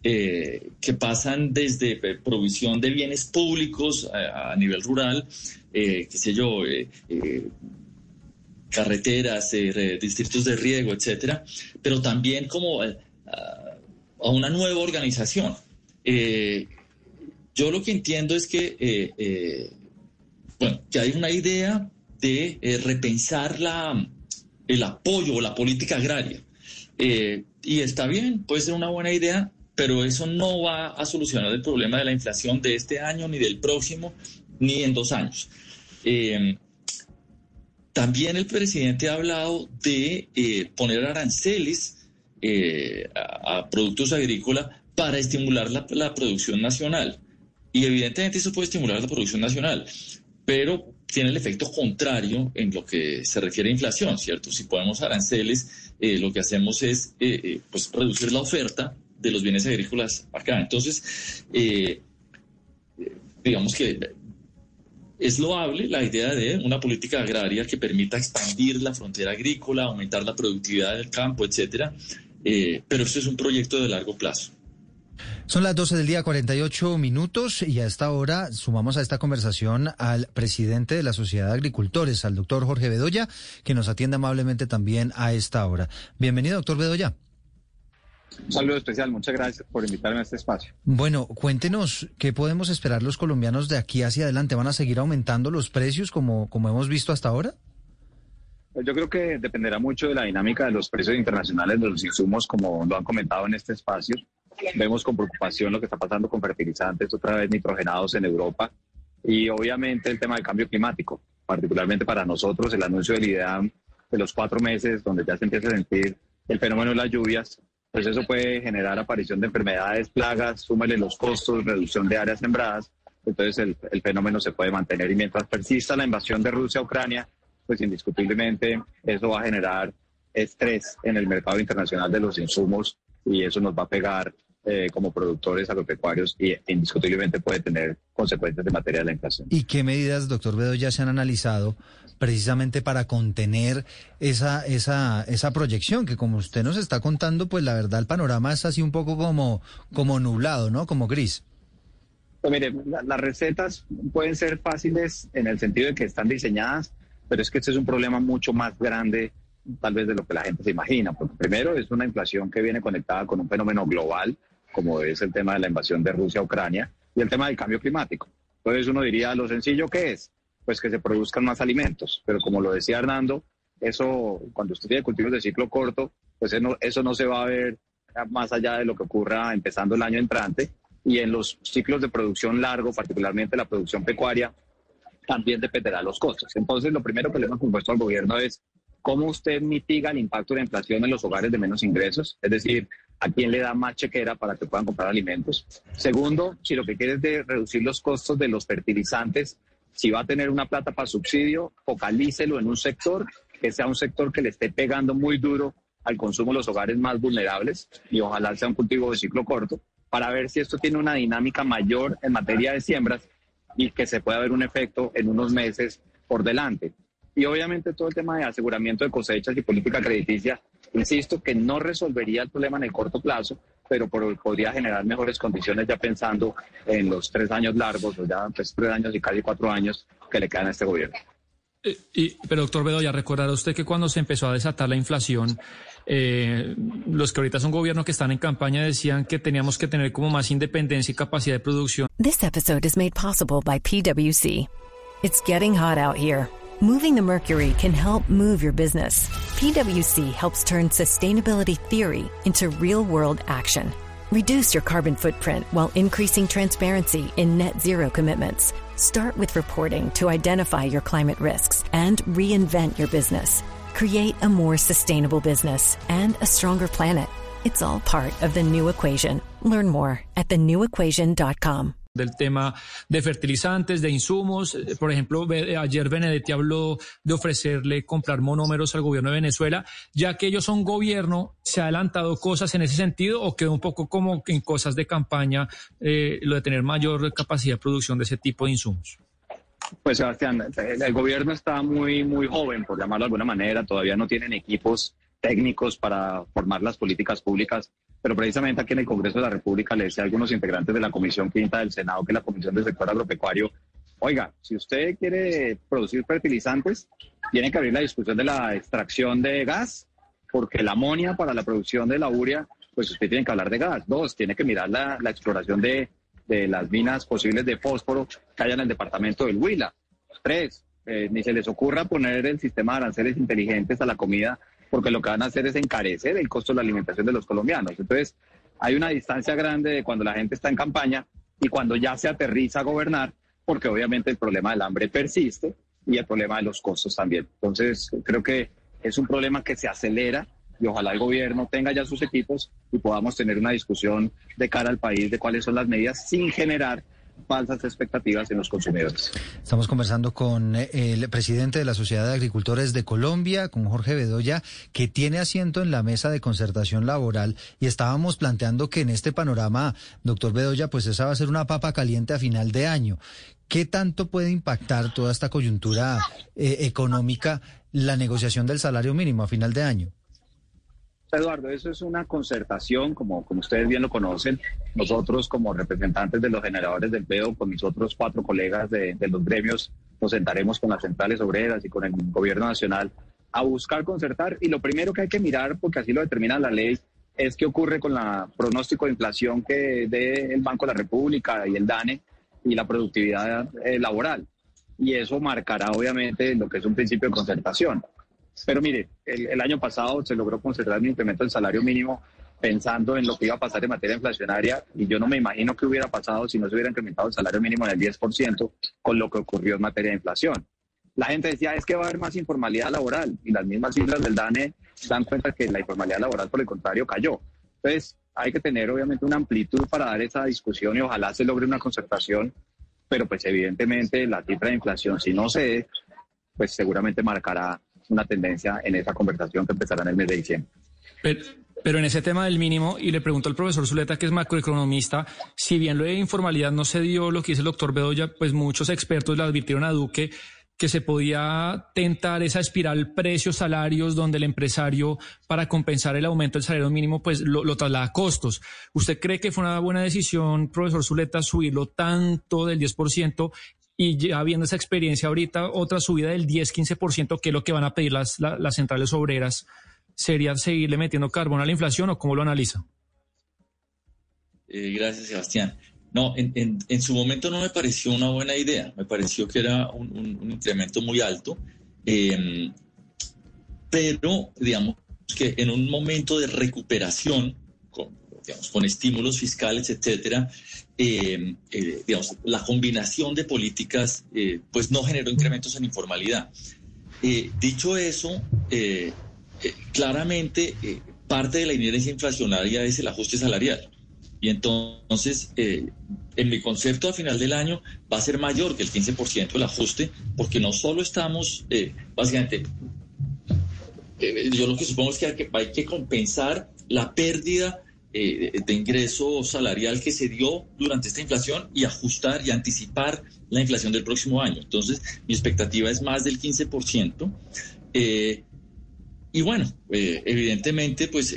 que pasan desde provisión de bienes públicos a, nivel rural, qué sé yo, carreteras, eh, distritos de riego, etcétera, pero también como eh, a una nueva organización. Eh, yo lo que entiendo es que, bueno, que hay una idea de repensar la, el apoyo o la política agraria. y está bien, puede ser una buena idea, pero eso no va a solucionar el problema de la inflación de este año, ni del próximo, ni en dos años. También el presidente ha hablado de eh, poner aranceles eh, a, productos agrícolas para estimular la, producción nacional. Y evidentemente eso puede estimular la producción nacional, pero tiene el efecto contrario en lo que se refiere a inflación, ¿cierto? Si ponemos aranceles, eh, lo que hacemos es pues reducir la oferta de los bienes agrícolas acá. Entonces, digamos que es loable la idea de una política agraria que permita expandir la frontera agrícola, aumentar la productividad del campo, etcétera, eh, pero esto es un proyecto de largo plazo. Son las 12 del día, 48 minutos, y a esta hora sumamos a esta conversación al presidente de la Sociedad de Agricultores, al doctor Jorge Bedoya, que nos atiende amablemente también a esta hora. Bienvenido, doctor Bedoya. Un saludo especial, muchas gracias por invitarme a este espacio. Bueno, cuéntenos qué podemos esperar los colombianos de aquí hacia adelante. ¿Van a seguir aumentando los precios como, como hemos visto hasta ahora? Pues yo creo que dependerá mucho de la dinámica de los precios internacionales de los insumos, como lo han comentado en este espacio. Vemos con preocupación lo que está pasando con fertilizantes, otra vez nitrogenados en Europa, y obviamente el tema del cambio climático, particularmente para nosotros, el anuncio del IDEAM de los cuatro meses donde ya se empieza a sentir el fenómeno de las lluvias, pues eso puede generar aparición de enfermedades, plagas, súmele los costos, reducción de áreas sembradas, entonces el, el fenómeno se puede mantener. Y mientras persista la invasión de Rusia a Ucrania, pues indiscutiblemente eso va a generar estrés en el mercado internacional de los insumos y eso nos va a pegar eh, como productores agropecuarios y indiscutiblemente puede tener consecuencias de materia de la inflación. ¿Y qué medidas, doctor Bedoya, se han analizado precisamente para contener esa, esa, esa proyección? Que como usted nos está contando, pues la verdad el panorama es así un poco como, como nublado, ¿no? Como gris. Pues mire, la- las recetas pueden ser fáciles en el sentido de que están diseñadas, pero es que este es un problema mucho más grande tal vez de lo que la gente se imagina, porque primero es una inflación que viene conectada con un fenómeno global, como es el tema de la invasión de Rusia a Ucrania, y el tema del cambio climático. Entonces uno diría, ¿lo sencillo qué es? Pues que se produzcan más alimentos, pero como lo decía Hernando, eso cuando usted tiene cultivos de ciclo corto, pues eso no se va a ver más allá de lo que ocurra empezando el año entrante, y en los ciclos de producción largo, particularmente la producción pecuaria, también dependerá de los costos. Entonces, lo primero que le hemos propuesto al gobierno es cómo usted mitiga el impacto de la inflación en los hogares de menos ingresos, es decir, a quién le da más chequera para que puedan comprar alimentos. Segundo, si lo que quiere es reducir los costos de los fertilizantes, si va a tener una plata para subsidio, focalícelo en un sector que sea un sector que le esté pegando muy duro al consumo de los hogares más vulnerables y ojalá sea un cultivo de ciclo corto para ver si esto tiene una dinámica mayor en materia de siembras y que se pueda ver un efecto en unos meses por delante. Y obviamente todo el tema de aseguramiento de cosechas y política crediticia, insisto que no resolvería el problema en el corto plazo, pero por- podría generar mejores condiciones ya pensando en los tres años largos o ya pues, tres años y casi cuatro años que le quedan a este gobierno. Eh, y- pero doctor Bedoya, recordará usted que cuando se empezó a desatar la inflación, eh, los que ahorita son gobierno que están en campaña decían que teníamos que tener como más independencia y capacidad de producción. This episode is made possible by PwC. It's getting hot out here. Moving the mercury can help move your business. PwC helps turn sustainability theory into real world action. Reduce your carbon footprint while increasing transparency in net zero commitments. Start with reporting to identify your climate risks and reinvent your business. Create a more sustainable business and a stronger planet. It's all part of the new equation. Learn more at thenewequation.com. del tema de fertilizantes, de insumos. Eh, Por ejemplo, ve- ayer Benedetti habló de ofrecerle comprar monómeros al gobierno de Venezuela, ya que ellos son gobierno, ¿se ha adelantado cosas en ese sentido o quedó un poco como en cosas de campaña eh, lo de tener mayor capacidad de producción de ese tipo de insumos? Pues Sebastián, el gobierno está muy, muy joven, por llamarlo de alguna manera, todavía no tienen equipos técnicos para formar las políticas públicas, pero precisamente aquí en el Congreso de la República le decía a algunos integrantes de la Comisión Quinta del Senado, que la Comisión del Sector Agropecuario, oiga, si usted quiere producir fertilizantes, tiene que abrir la discusión de la extracción de gas, porque la amonia para la producción de la urea, pues usted tiene que hablar de gas. Dos, tiene que mirar la, la exploración de, de las minas posibles de fósforo que hay en el departamento del Huila. Tres, eh, ni se les ocurra poner el sistema de aranceles inteligentes a la comida, porque lo que van a hacer es encarecer el costo de la alimentación de los colombianos. Entonces, hay una distancia grande de cuando la gente está en campaña y cuando ya se aterriza a gobernar, porque obviamente el problema del hambre persiste y el problema de los costos también. Entonces, creo que es un problema que se acelera y ojalá el gobierno tenga ya sus equipos y podamos tener una discusión de cara al país de cuáles son las medidas sin generar falsas expectativas en los consumidores. Estamos conversando con eh, el presidente de la Sociedad de Agricultores de Colombia, con Jorge Bedoya, que tiene asiento en la mesa de concertación laboral y estábamos planteando que en este panorama, doctor Bedoya, pues esa va a ser una papa caliente a final de año. ¿Qué tanto puede impactar toda esta coyuntura eh, económica la negociación del salario mínimo a final de año? Eduardo, eso es una concertación, como, como ustedes bien lo conocen. Nosotros, como representantes de los generadores del empleo, con mis otros cuatro colegas de, de los gremios, nos sentaremos con las centrales obreras y con el gobierno nacional a buscar concertar. Y lo primero que hay que mirar, porque así lo determina la ley, es qué ocurre con la pronóstico de inflación que dé el Banco de la República y el DANE y la productividad eh, laboral. Y eso marcará, obviamente, lo que es un principio de concertación. Pero mire, el, el, año pasado se logró concertar un incremento del salario mínimo pensando en lo que iba a pasar en materia inflacionaria y yo no me imagino qué hubiera pasado si no se hubiera incrementado el salario mínimo en el 10% con lo que ocurrió en materia de inflación. la gente decía, es que va a haber más informalidad laboral y las mismas cifras del DANE dan cuenta que la informalidad laboral, por el contrario, cayó. Entonces, hay que tener obviamente una amplitud para dar esa discusión y ojalá se logre una concertación, pero pues evidentemente la cifra de inflación, si no se pues seguramente marcará una tendencia en esa conversación que empezará en el mes de diciembre. Pero, en ese tema del mínimo, y le pregunto al profesor Zuleta, que es macroeconomista, si bien lo de informalidad no se dio lo que dice el doctor Bedoya, pues muchos expertos le advirtieron a Duque que se podía tentar esa espiral precios-salarios donde el empresario, para compensar el aumento del salario mínimo, pues lo, traslada a costos. ¿Usted cree que fue una buena decisión, profesor Zuleta, subirlo tanto del 10% y ya viendo esa experiencia ahorita, otra subida del 10-15%, que es lo que van a pedir las, centrales obreras, ¿sería seguirle metiendo carbón a la inflación o cómo lo analiza? Eh, gracias, Sebastián. No, en, su momento no me pareció una buena idea, me pareció que era un, incremento muy alto, eh, pero digamos que en un momento de recuperación, con estímulos fiscales, etcétera, eh, eh, digamos, la combinación de políticas eh, pues no generó incrementos en informalidad. Dicho eso, claramente parte de la inercia inflacionaria es el ajuste salarial. Y entonces, en mi concepto a final del año va a ser mayor que el 15% el ajuste, porque no solo estamos, básicamente, yo lo que supongo es que, hay que compensar la pérdida eh, de ingreso salarial que se dio durante esta inflación y ajustar y anticipar la inflación del próximo año. Entonces, mi expectativa es más del 15%. Eh, y bueno, eh, evidentemente, pues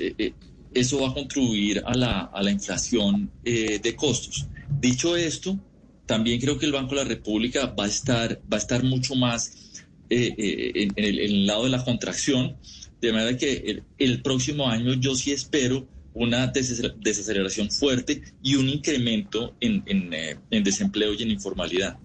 eso va a contribuir a la, a la inflación de costos. Dicho esto, también creo que el Banco de la República va a estar, va a estar mucho más en, el, lado de la contracción, de manera que el, el próximo año yo sí espero una desaceleración fuerte y un incremento en, en, eh, desempleo y en informalidad.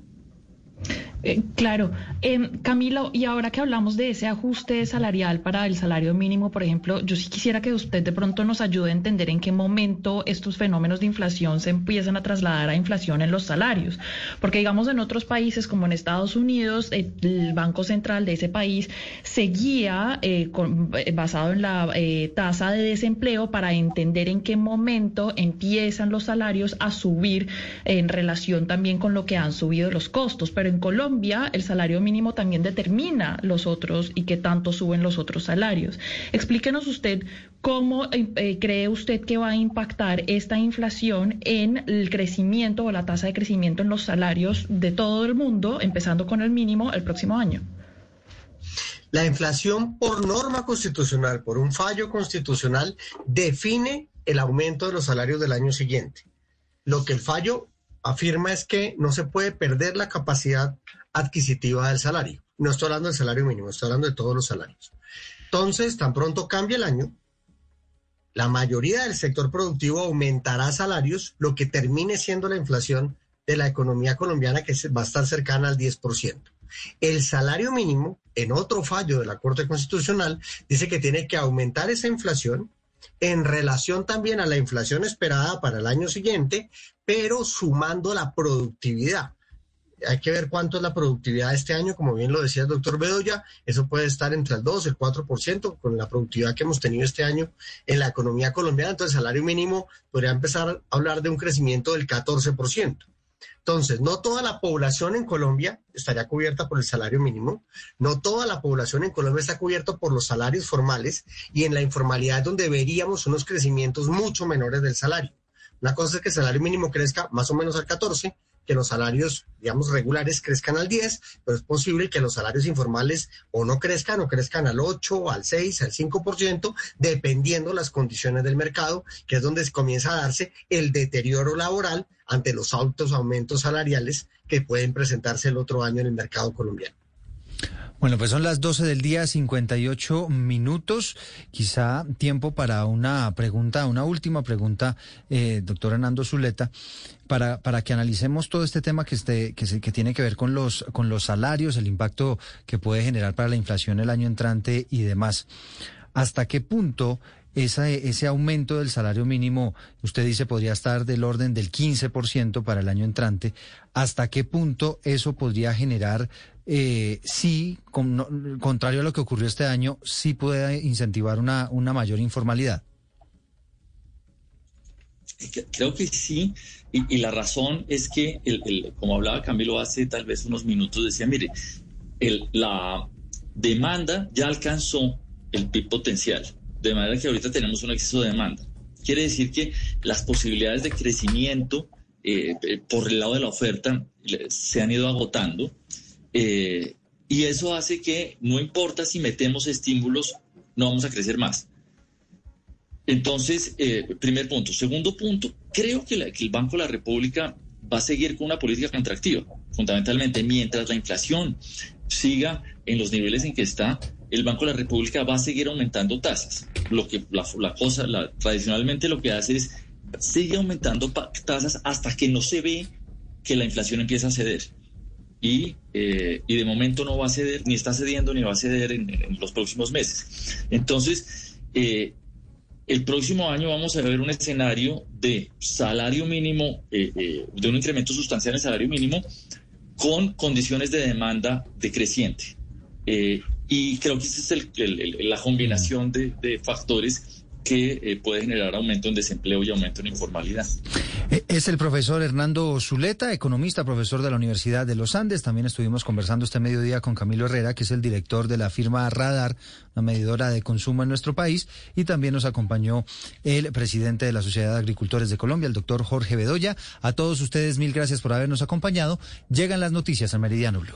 Eh, claro. Eh, Camilo, y ahora que hablamos de ese ajuste salarial para el salario mínimo, por ejemplo, yo sí quisiera que usted de pronto nos ayude a entender en qué momento estos fenómenos de inflación se empiezan a trasladar a inflación en los salarios. Porque digamos en otros países como en Estados Unidos, el Banco Central de ese país seguía eh, eh, basado en la tasa de desempleo para entender en qué momento empiezan los salarios a subir en relación también con lo que han subido los costos. Pero en Colombia, el salario mínimo también determina los otros y qué tanto suben los otros salarios. Explíquenos usted cómo eh, eh, cree usted que va a impactar esta inflación en el crecimiento o la tasa de crecimiento en los salarios de todo el mundo, empezando con el mínimo el próximo año. La inflación por norma constitucional, por un fallo constitucional, define el aumento de los salarios del año siguiente. Lo que el fallo afirma es que no se puede perder la capacidad adquisitiva del salario. No estoy hablando del salario mínimo, estoy hablando de todos los salarios. Entonces, tan pronto cambie el año, la mayoría del sector productivo aumentará salarios, lo que termine siendo la inflación de la economía colombiana, que va a estar cercana al 10%. El salario mínimo, en otro fallo de la Corte Constitucional, dice que tiene que aumentar esa inflación en relación también a la inflación esperada para el año siguiente, pero sumando la productividad hay que ver cuánto es la productividad de este año, como bien lo decía el doctor Bedoya, eso puede estar entre el 2 y el 4% con la productividad que hemos tenido este año en la economía colombiana, entonces el salario mínimo podría empezar a hablar de un crecimiento del 14%. Entonces, no toda la población en Colombia estaría cubierta por el salario mínimo, no toda la población en Colombia está cubierta por los salarios formales y en la informalidad donde veríamos unos crecimientos mucho menores del salario. Una cosa es que el salario mínimo crezca más o menos al 14, que los salarios, digamos, regulares crezcan al 10, pero es posible que los salarios informales o no crezcan o crezcan al 8, al 6, al 5%, dependiendo las condiciones del mercado, que es donde comienza a darse el deterioro laboral ante los altos aumentos salariales que pueden presentarse el otro año en el mercado colombiano. Bueno, pues son las 12 del día, 58 minutos. Quizá tiempo para una pregunta, una última pregunta, eh, doctor Hernando Zuleta, para, para que analicemos todo este tema que, esté, que, se, que tiene que ver con los, con los salarios, el impacto que puede generar para la inflación el año entrante y demás. ¿Hasta qué punto ese aumento del salario mínimo, usted dice, podría estar del orden del 15% para el año entrante. ¿Hasta qué punto eso podría generar eh, sí, contrario a lo que ocurrió este año, sí puede incentivar una, una mayor informalidad. Que- Creo que sí, y, la razón es que, el, el- como hablaba Camilo hace tal vez unos minutos, decía, mire, el- la demanda ya alcanzó el PIB potencial, de manera que ahorita tenemos un exceso de demanda. Quiere decir que las posibilidades de crecimiento eh, eh, por el lado de la oferta se han ido agotando, eh, y eso hace que no importa si metemos estímulos, no vamos a crecer más. Entonces, eh, primer punto. Segundo punto, creo que, el Banco de la República va a seguir con una política contractiva, fundamentalmente. Mientras la inflación siga en los niveles en que está, el Banco de la República va a seguir aumentando tasas. Lo que la, la cosa, tradicionalmente lo que hace es sigue aumentando tasas hasta que no se ve que la inflación empieza a ceder. Y, eh, y de momento no va a ceder, ni está cediendo, ni va a ceder en, en los próximos meses. Entonces, eh, el próximo año vamos a ver un escenario de salario mínimo, eh, eh, de un incremento sustancial en salario mínimo, con condiciones de demanda decreciente. Eh, y creo que esa es el- el- el- la combinación de, de factores que eh, puede generar aumento en desempleo y aumento en informalidad. Eh, Es el profesor Hernando Zuleta, economista, profesor de la Universidad de los Andes. También estuvimos conversando este mediodía con Camilo Herrera, que es el director de la firma Radar, una medidora de consumo en nuestro país. Y también nos acompañó el presidente de la Sociedad de Agricultores de Colombia, el doctor Jorge Bedoya. A todos ustedes, mil gracias por habernos acompañado. Llegan las noticias a Meridiano Blue.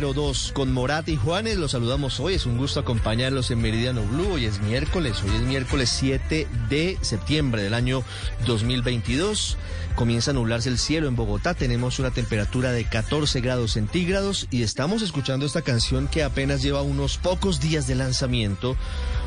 02 con Morat y Juanes, los saludamos hoy, es un gusto acompañarlos en Meridiano Blue, hoy es miércoles, hoy es miércoles 7 de septiembre del año 2022, comienza a nublarse el cielo en Bogotá, tenemos una temperatura de 14 grados centígrados y estamos escuchando esta canción que apenas lleva unos pocos días de lanzamiento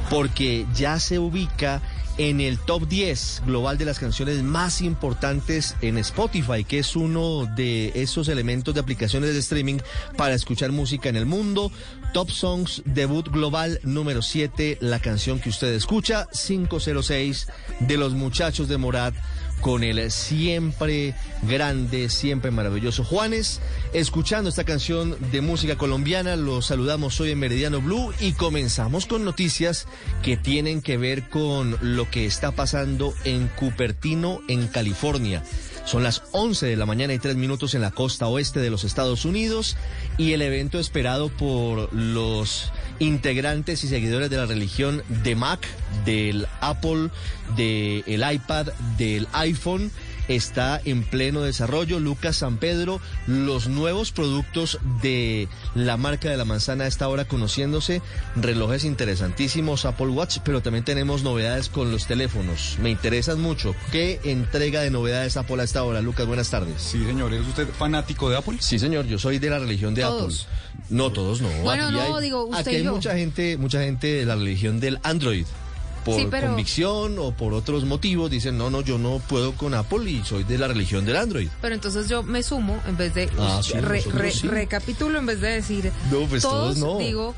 porque ya se ubica en el top 10 global de las canciones más importantes en Spotify, que es uno de esos elementos de aplicaciones de streaming para escuchar música en el mundo. Top Songs debut global número 7, la canción que usted escucha, 506 de los muchachos de Morat con el siempre grande, siempre maravilloso Juanes. Escuchando esta canción de música colombiana, los saludamos hoy en Meridiano Blue y comenzamos con noticias que tienen que ver con lo que está pasando en Cupertino, en California. Son las 11 de la mañana y 3 minutos en la costa oeste de los Estados Unidos y el evento esperado por los integrantes y seguidores de la religión de Mac, del Apple, del iPad, del iPhone está en pleno desarrollo. Lucas San Pedro, los nuevos productos de la marca de la manzana a esta hora conociéndose, relojes interesantísimos, Apple Watch, pero también tenemos novedades con los teléfonos. Me interesan mucho. ¿Qué entrega de novedades Apple a esta hora? Lucas, buenas tardes. Sí, señor. ¿Es usted fanático de Apple? Sí, señor. Yo soy de la religión de Todos. Apple. No, todos no. Bueno, Aquí no, hay- digo, usted Aquí y hay yo. mucha gente, mucha gente de la religión del Android. Por Sí, pero- convicción o por otros motivos dicen, no, no, yo no puedo con Apple y soy de la religión del Android. Pero entonces yo me sumo en vez de Ah, sí, re- nosotros re- sí. recapitulo en vez de decir No, pues todos no. digo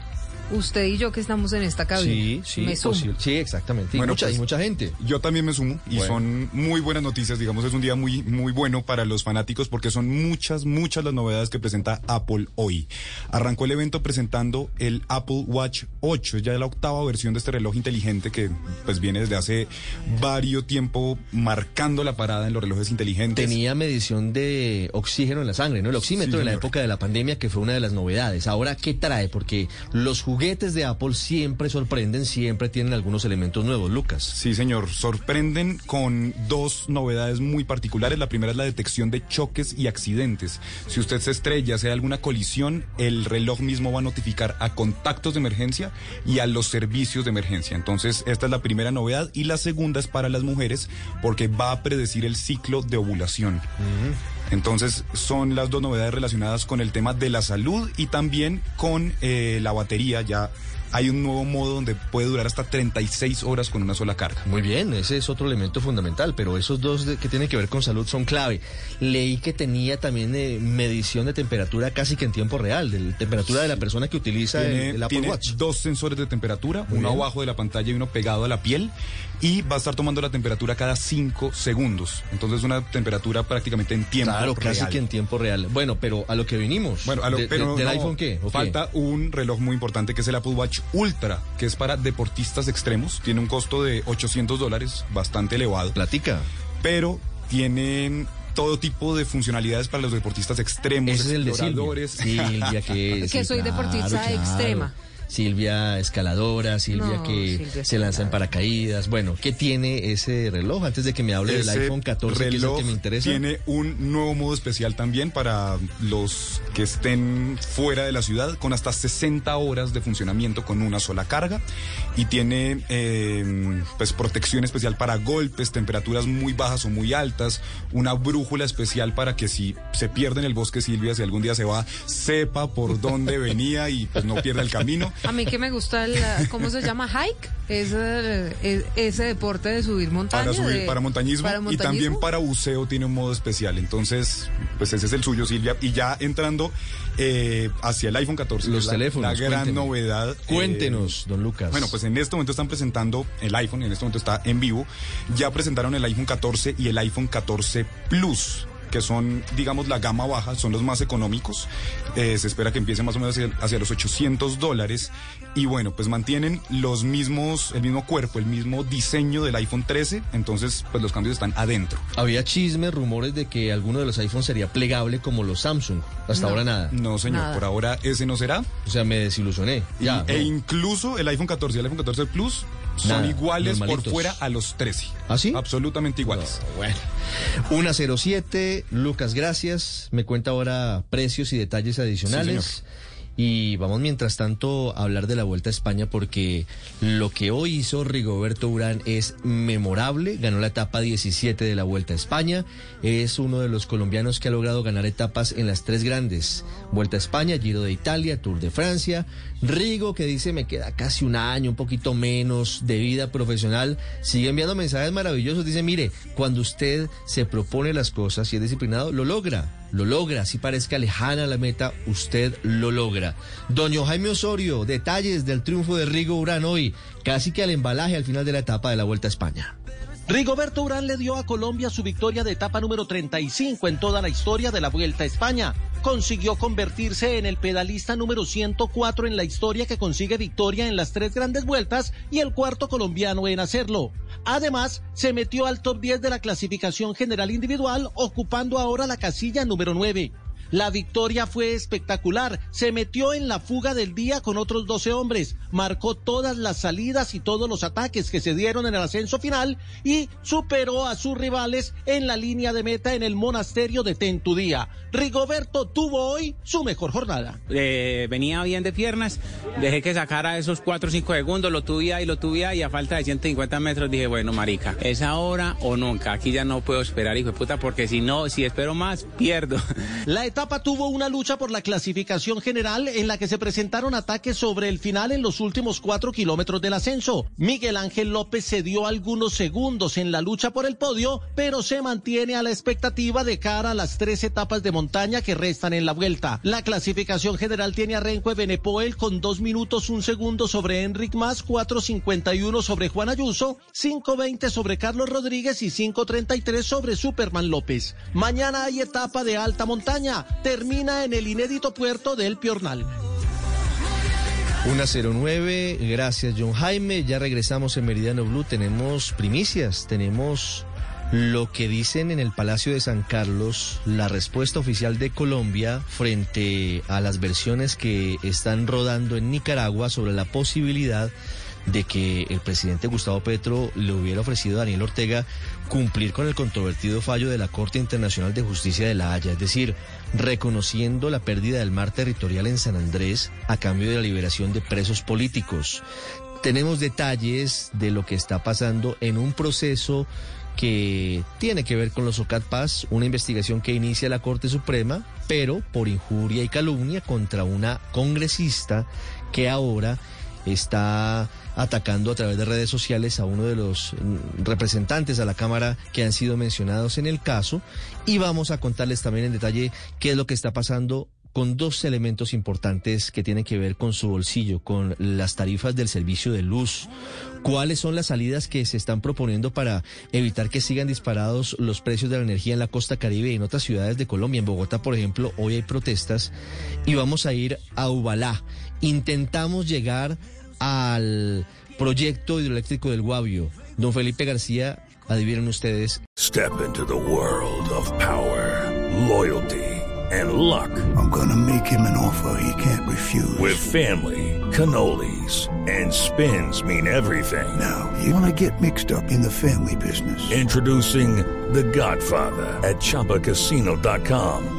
usted y yo que estamos en esta cabina. Sí, sí, Me sumo. posible. sí, exactamente. Y, mucha, pues, y mucha gente. Yo también me sumo y Bueno. son muy buenas noticias, digamos, es un día muy muy bueno para los fanáticos porque son muchas muchas las novedades que presenta Apple hoy. Arrancó el evento presentando el Apple Watch 8, es ya la octava versión de este reloj inteligente que pues viene desde hace varios tiempo marcando la parada en los relojes inteligentes. Tenía medición de oxígeno en la sangre, ¿no? El oxímetro Sí, en la época de la pandemia, que fue una de las novedades. Ahora, ¿qué trae? Porque los juguetes de Apple siempre sorprenden, siempre tienen algunos elementos nuevos, Lucas. Sí, señor. Sorprenden con dos novedades muy particulares. La primera es la detección de choques y accidentes. Si usted se estrella, si hay alguna colisión, el reloj mismo va a notificar a contactos de emergencia y a los servicios de emergencia. Entonces, esta es la primera novedad. Y la segunda es para las mujeres porque va a predecir el ciclo de ovulación. Entonces son las dos novedades relacionadas con el tema de la salud y también con eh, la batería. Ya hay un nuevo modo donde puede durar hasta 36 horas con una sola carga. Muy bien, ese es otro elemento fundamental, pero esos dos de- que tienen que ver con salud son clave. Leí que tenía también eh, medición de temperatura casi que en tiempo real, de la temperatura de la persona que utiliza el, Tiene, el Apple tiene Watch. dos sensores de temperatura, Muy uno bien. abajo de la pantalla y uno pegado a la piel, y va a estar tomando la temperatura cada 5 segundos. Entonces una temperatura prácticamente en tiempo Claro, casi real. que en tiempo real. Bueno, pero a lo que vinimos. Bueno, a lo- De- de- pero ¿Del no, iPhone qué? Falta un reloj muy importante que es el Apple Watch Ultra, que es para deportistas extremos. Tiene un costo de 800 dólares, bastante elevado. Platica. Pero tienen todo tipo de funcionalidades para los deportistas extremos, Ese es el de Silvia. exploradores. Silvia, que, Que soy deportista extrema. Silvia escaladora, Silvia No, que Silvia se lanza en paracaídas. Bueno, ¿qué tiene ese reloj? Antes de que me hable del iPhone 14, que es el reloj que me interesa. Tiene un nuevo modo especial también para los que estén fuera de la ciudad, con hasta 60 horas de funcionamiento con una sola carga. Y tiene eh, pues protección especial para golpes, temperaturas muy bajas o muy altas, una brújula especial para que si se pierde en el bosque Silvia, si algún día se va, sepa por dónde venía y pues no pierda el camino. A mí que me gusta el, ¿cómo se llama? Hike. Ese, es- ese deporte de subir montaña. Para, subir, de- para, montañismo, para y también para buceo tiene un modo especial. Entonces, pues ese es el suyo, Silvia. Y ya entrando eh, hacia el iPhone 14, Los la- teléfonos, la, gran novedad. eh, Cuéntenos, don Lucas. Bueno, pues en este momento están presentando el iPhone, en este momento está en vivo. Ya presentaron el iPhone 14 y el iPhone 14 Plus que son, digamos, la gama baja, son los más económicos. Eh, se espera que empiece más o menos hacia, hacia los 800 dólares. Y bueno, pues mantienen los mismos, el mismo cuerpo, el mismo diseño del iPhone 13. Entonces, pues los cambios están adentro. Había chismes, rumores de que alguno de los iPhones sería plegable como los Samsung. Hasta No. ahora nada. No, señor, Nada. por ahora ese no será. O sea, me desilusioné. Y- Ya, e incluso el iPhone 14 y el iPhone 14 Plus son iguales normalitos. por fuera a los 13. ¿Ah, sí? Absolutamente iguales. bueno. 107, Lucas, gracias. Me cuenta ahora precios y detalles adicionales. y vamos mientras tanto a hablar de la Vuelta a España porque lo que hoy hizo Rigoberto Urán es memorable. Ganó la etapa 17 de la Vuelta a España. Es uno de los colombianos que ha logrado ganar etapas en las tres grandes. Vuelta a España, Giro de Italia, Tour de Francia. Rigo que dice me queda casi un año, un poquito menos de vida profesional. Sigue enviando mensajes maravillosos. Dice, mire, cuando usted se propone las cosas y es disciplinado, lo logra. Lo logra, si parezca lejana la meta, usted lo logra. Doño Jaime Osorio, detalles del triunfo de Rigo Urán hoy, casi que al embalaje al final de la etapa de la Vuelta a España. Rigoberto Urán le dio a Colombia su victoria de etapa número 35 en toda la historia de la Vuelta a España. Consiguió convertirse en el pedalista número 104 en la historia que consigue victoria en las tres grandes vueltas y el cuarto colombiano en hacerlo. Además, se metió al top 10 de la clasificación general individual, ocupando ahora la casilla número 9. La victoria fue espectacular. Se metió en la fuga del día con otros 12 hombres. Marcó todas las salidas y todos los ataques que se dieron en el ascenso final y superó a sus rivales en la línea de meta en el monasterio de Tentudía. Rigoberto tuvo hoy su mejor jornada. Eh, venía bien de piernas, dejé que sacara esos 4 o 5 segundos, lo tuve y lo tuve y a falta de 150 metros dije, bueno, marica, es ahora o nunca, aquí ya no puedo esperar, hijo de puta, porque si no, si espero más, pierdo. La etapa etapa tuvo una lucha por la clasificación general en la que se presentaron ataques sobre el final en los últimos cuatro kilómetros del ascenso. Miguel Ángel López se dio algunos segundos en la lucha por el podio, pero se mantiene a la expectativa de cara a las tres etapas de montaña que restan en la vuelta. La clasificación general tiene a Renko Benepoel con dos minutos un segundo sobre Enric Mas, 4.51 sobre Juan Ayuso, 5.20 sobre Carlos Rodríguez y 5.33 sobre Superman López. Mañana hay etapa de alta montaña. Termina en el inédito puerto del Piornal. 109, gracias John Jaime. Ya regresamos en Meridiano Blue. Tenemos primicias, tenemos lo que dicen en el Palacio de San Carlos, la respuesta oficial de Colombia frente a las versiones que están rodando en Nicaragua sobre la posibilidad de que el presidente Gustavo Petro le hubiera ofrecido a Daniel Ortega cumplir con el controvertido fallo de la Corte Internacional de Justicia de La Haya, es decir, reconociendo la pérdida del mar territorial en San Andrés a cambio de la liberación de presos políticos. Tenemos detalles de lo que está pasando en un proceso que tiene que ver con los OCAT una investigación que inicia la Corte Suprema, pero por injuria y calumnia contra una congresista que ahora está atacando a través de redes sociales a uno de los mm, representantes a la Cámara que han sido mencionados en el caso y vamos a contarles también en detalle qué es lo que está pasando con dos elementos importantes que tienen que ver con su bolsillo, con las tarifas del servicio de luz. ¿Cuáles son las salidas que se están proponiendo para evitar que sigan disparados los precios de la energía en la costa caribe y en otras ciudades de Colombia? En Bogotá, por ejemplo, hoy hay protestas y vamos a ir a Ubalá. Intentamos llegar al proyecto hidroeléctrico del Guavio. Don Felipe García, adivinen ustedes. Step into the world of power, loyalty and luck. I'm gonna make him an offer he can't refuse. With family, cannolis and spins mean everything. Now, you wanna get mixed up in the family business. Introducing The Godfather at ChumbaCasino.com.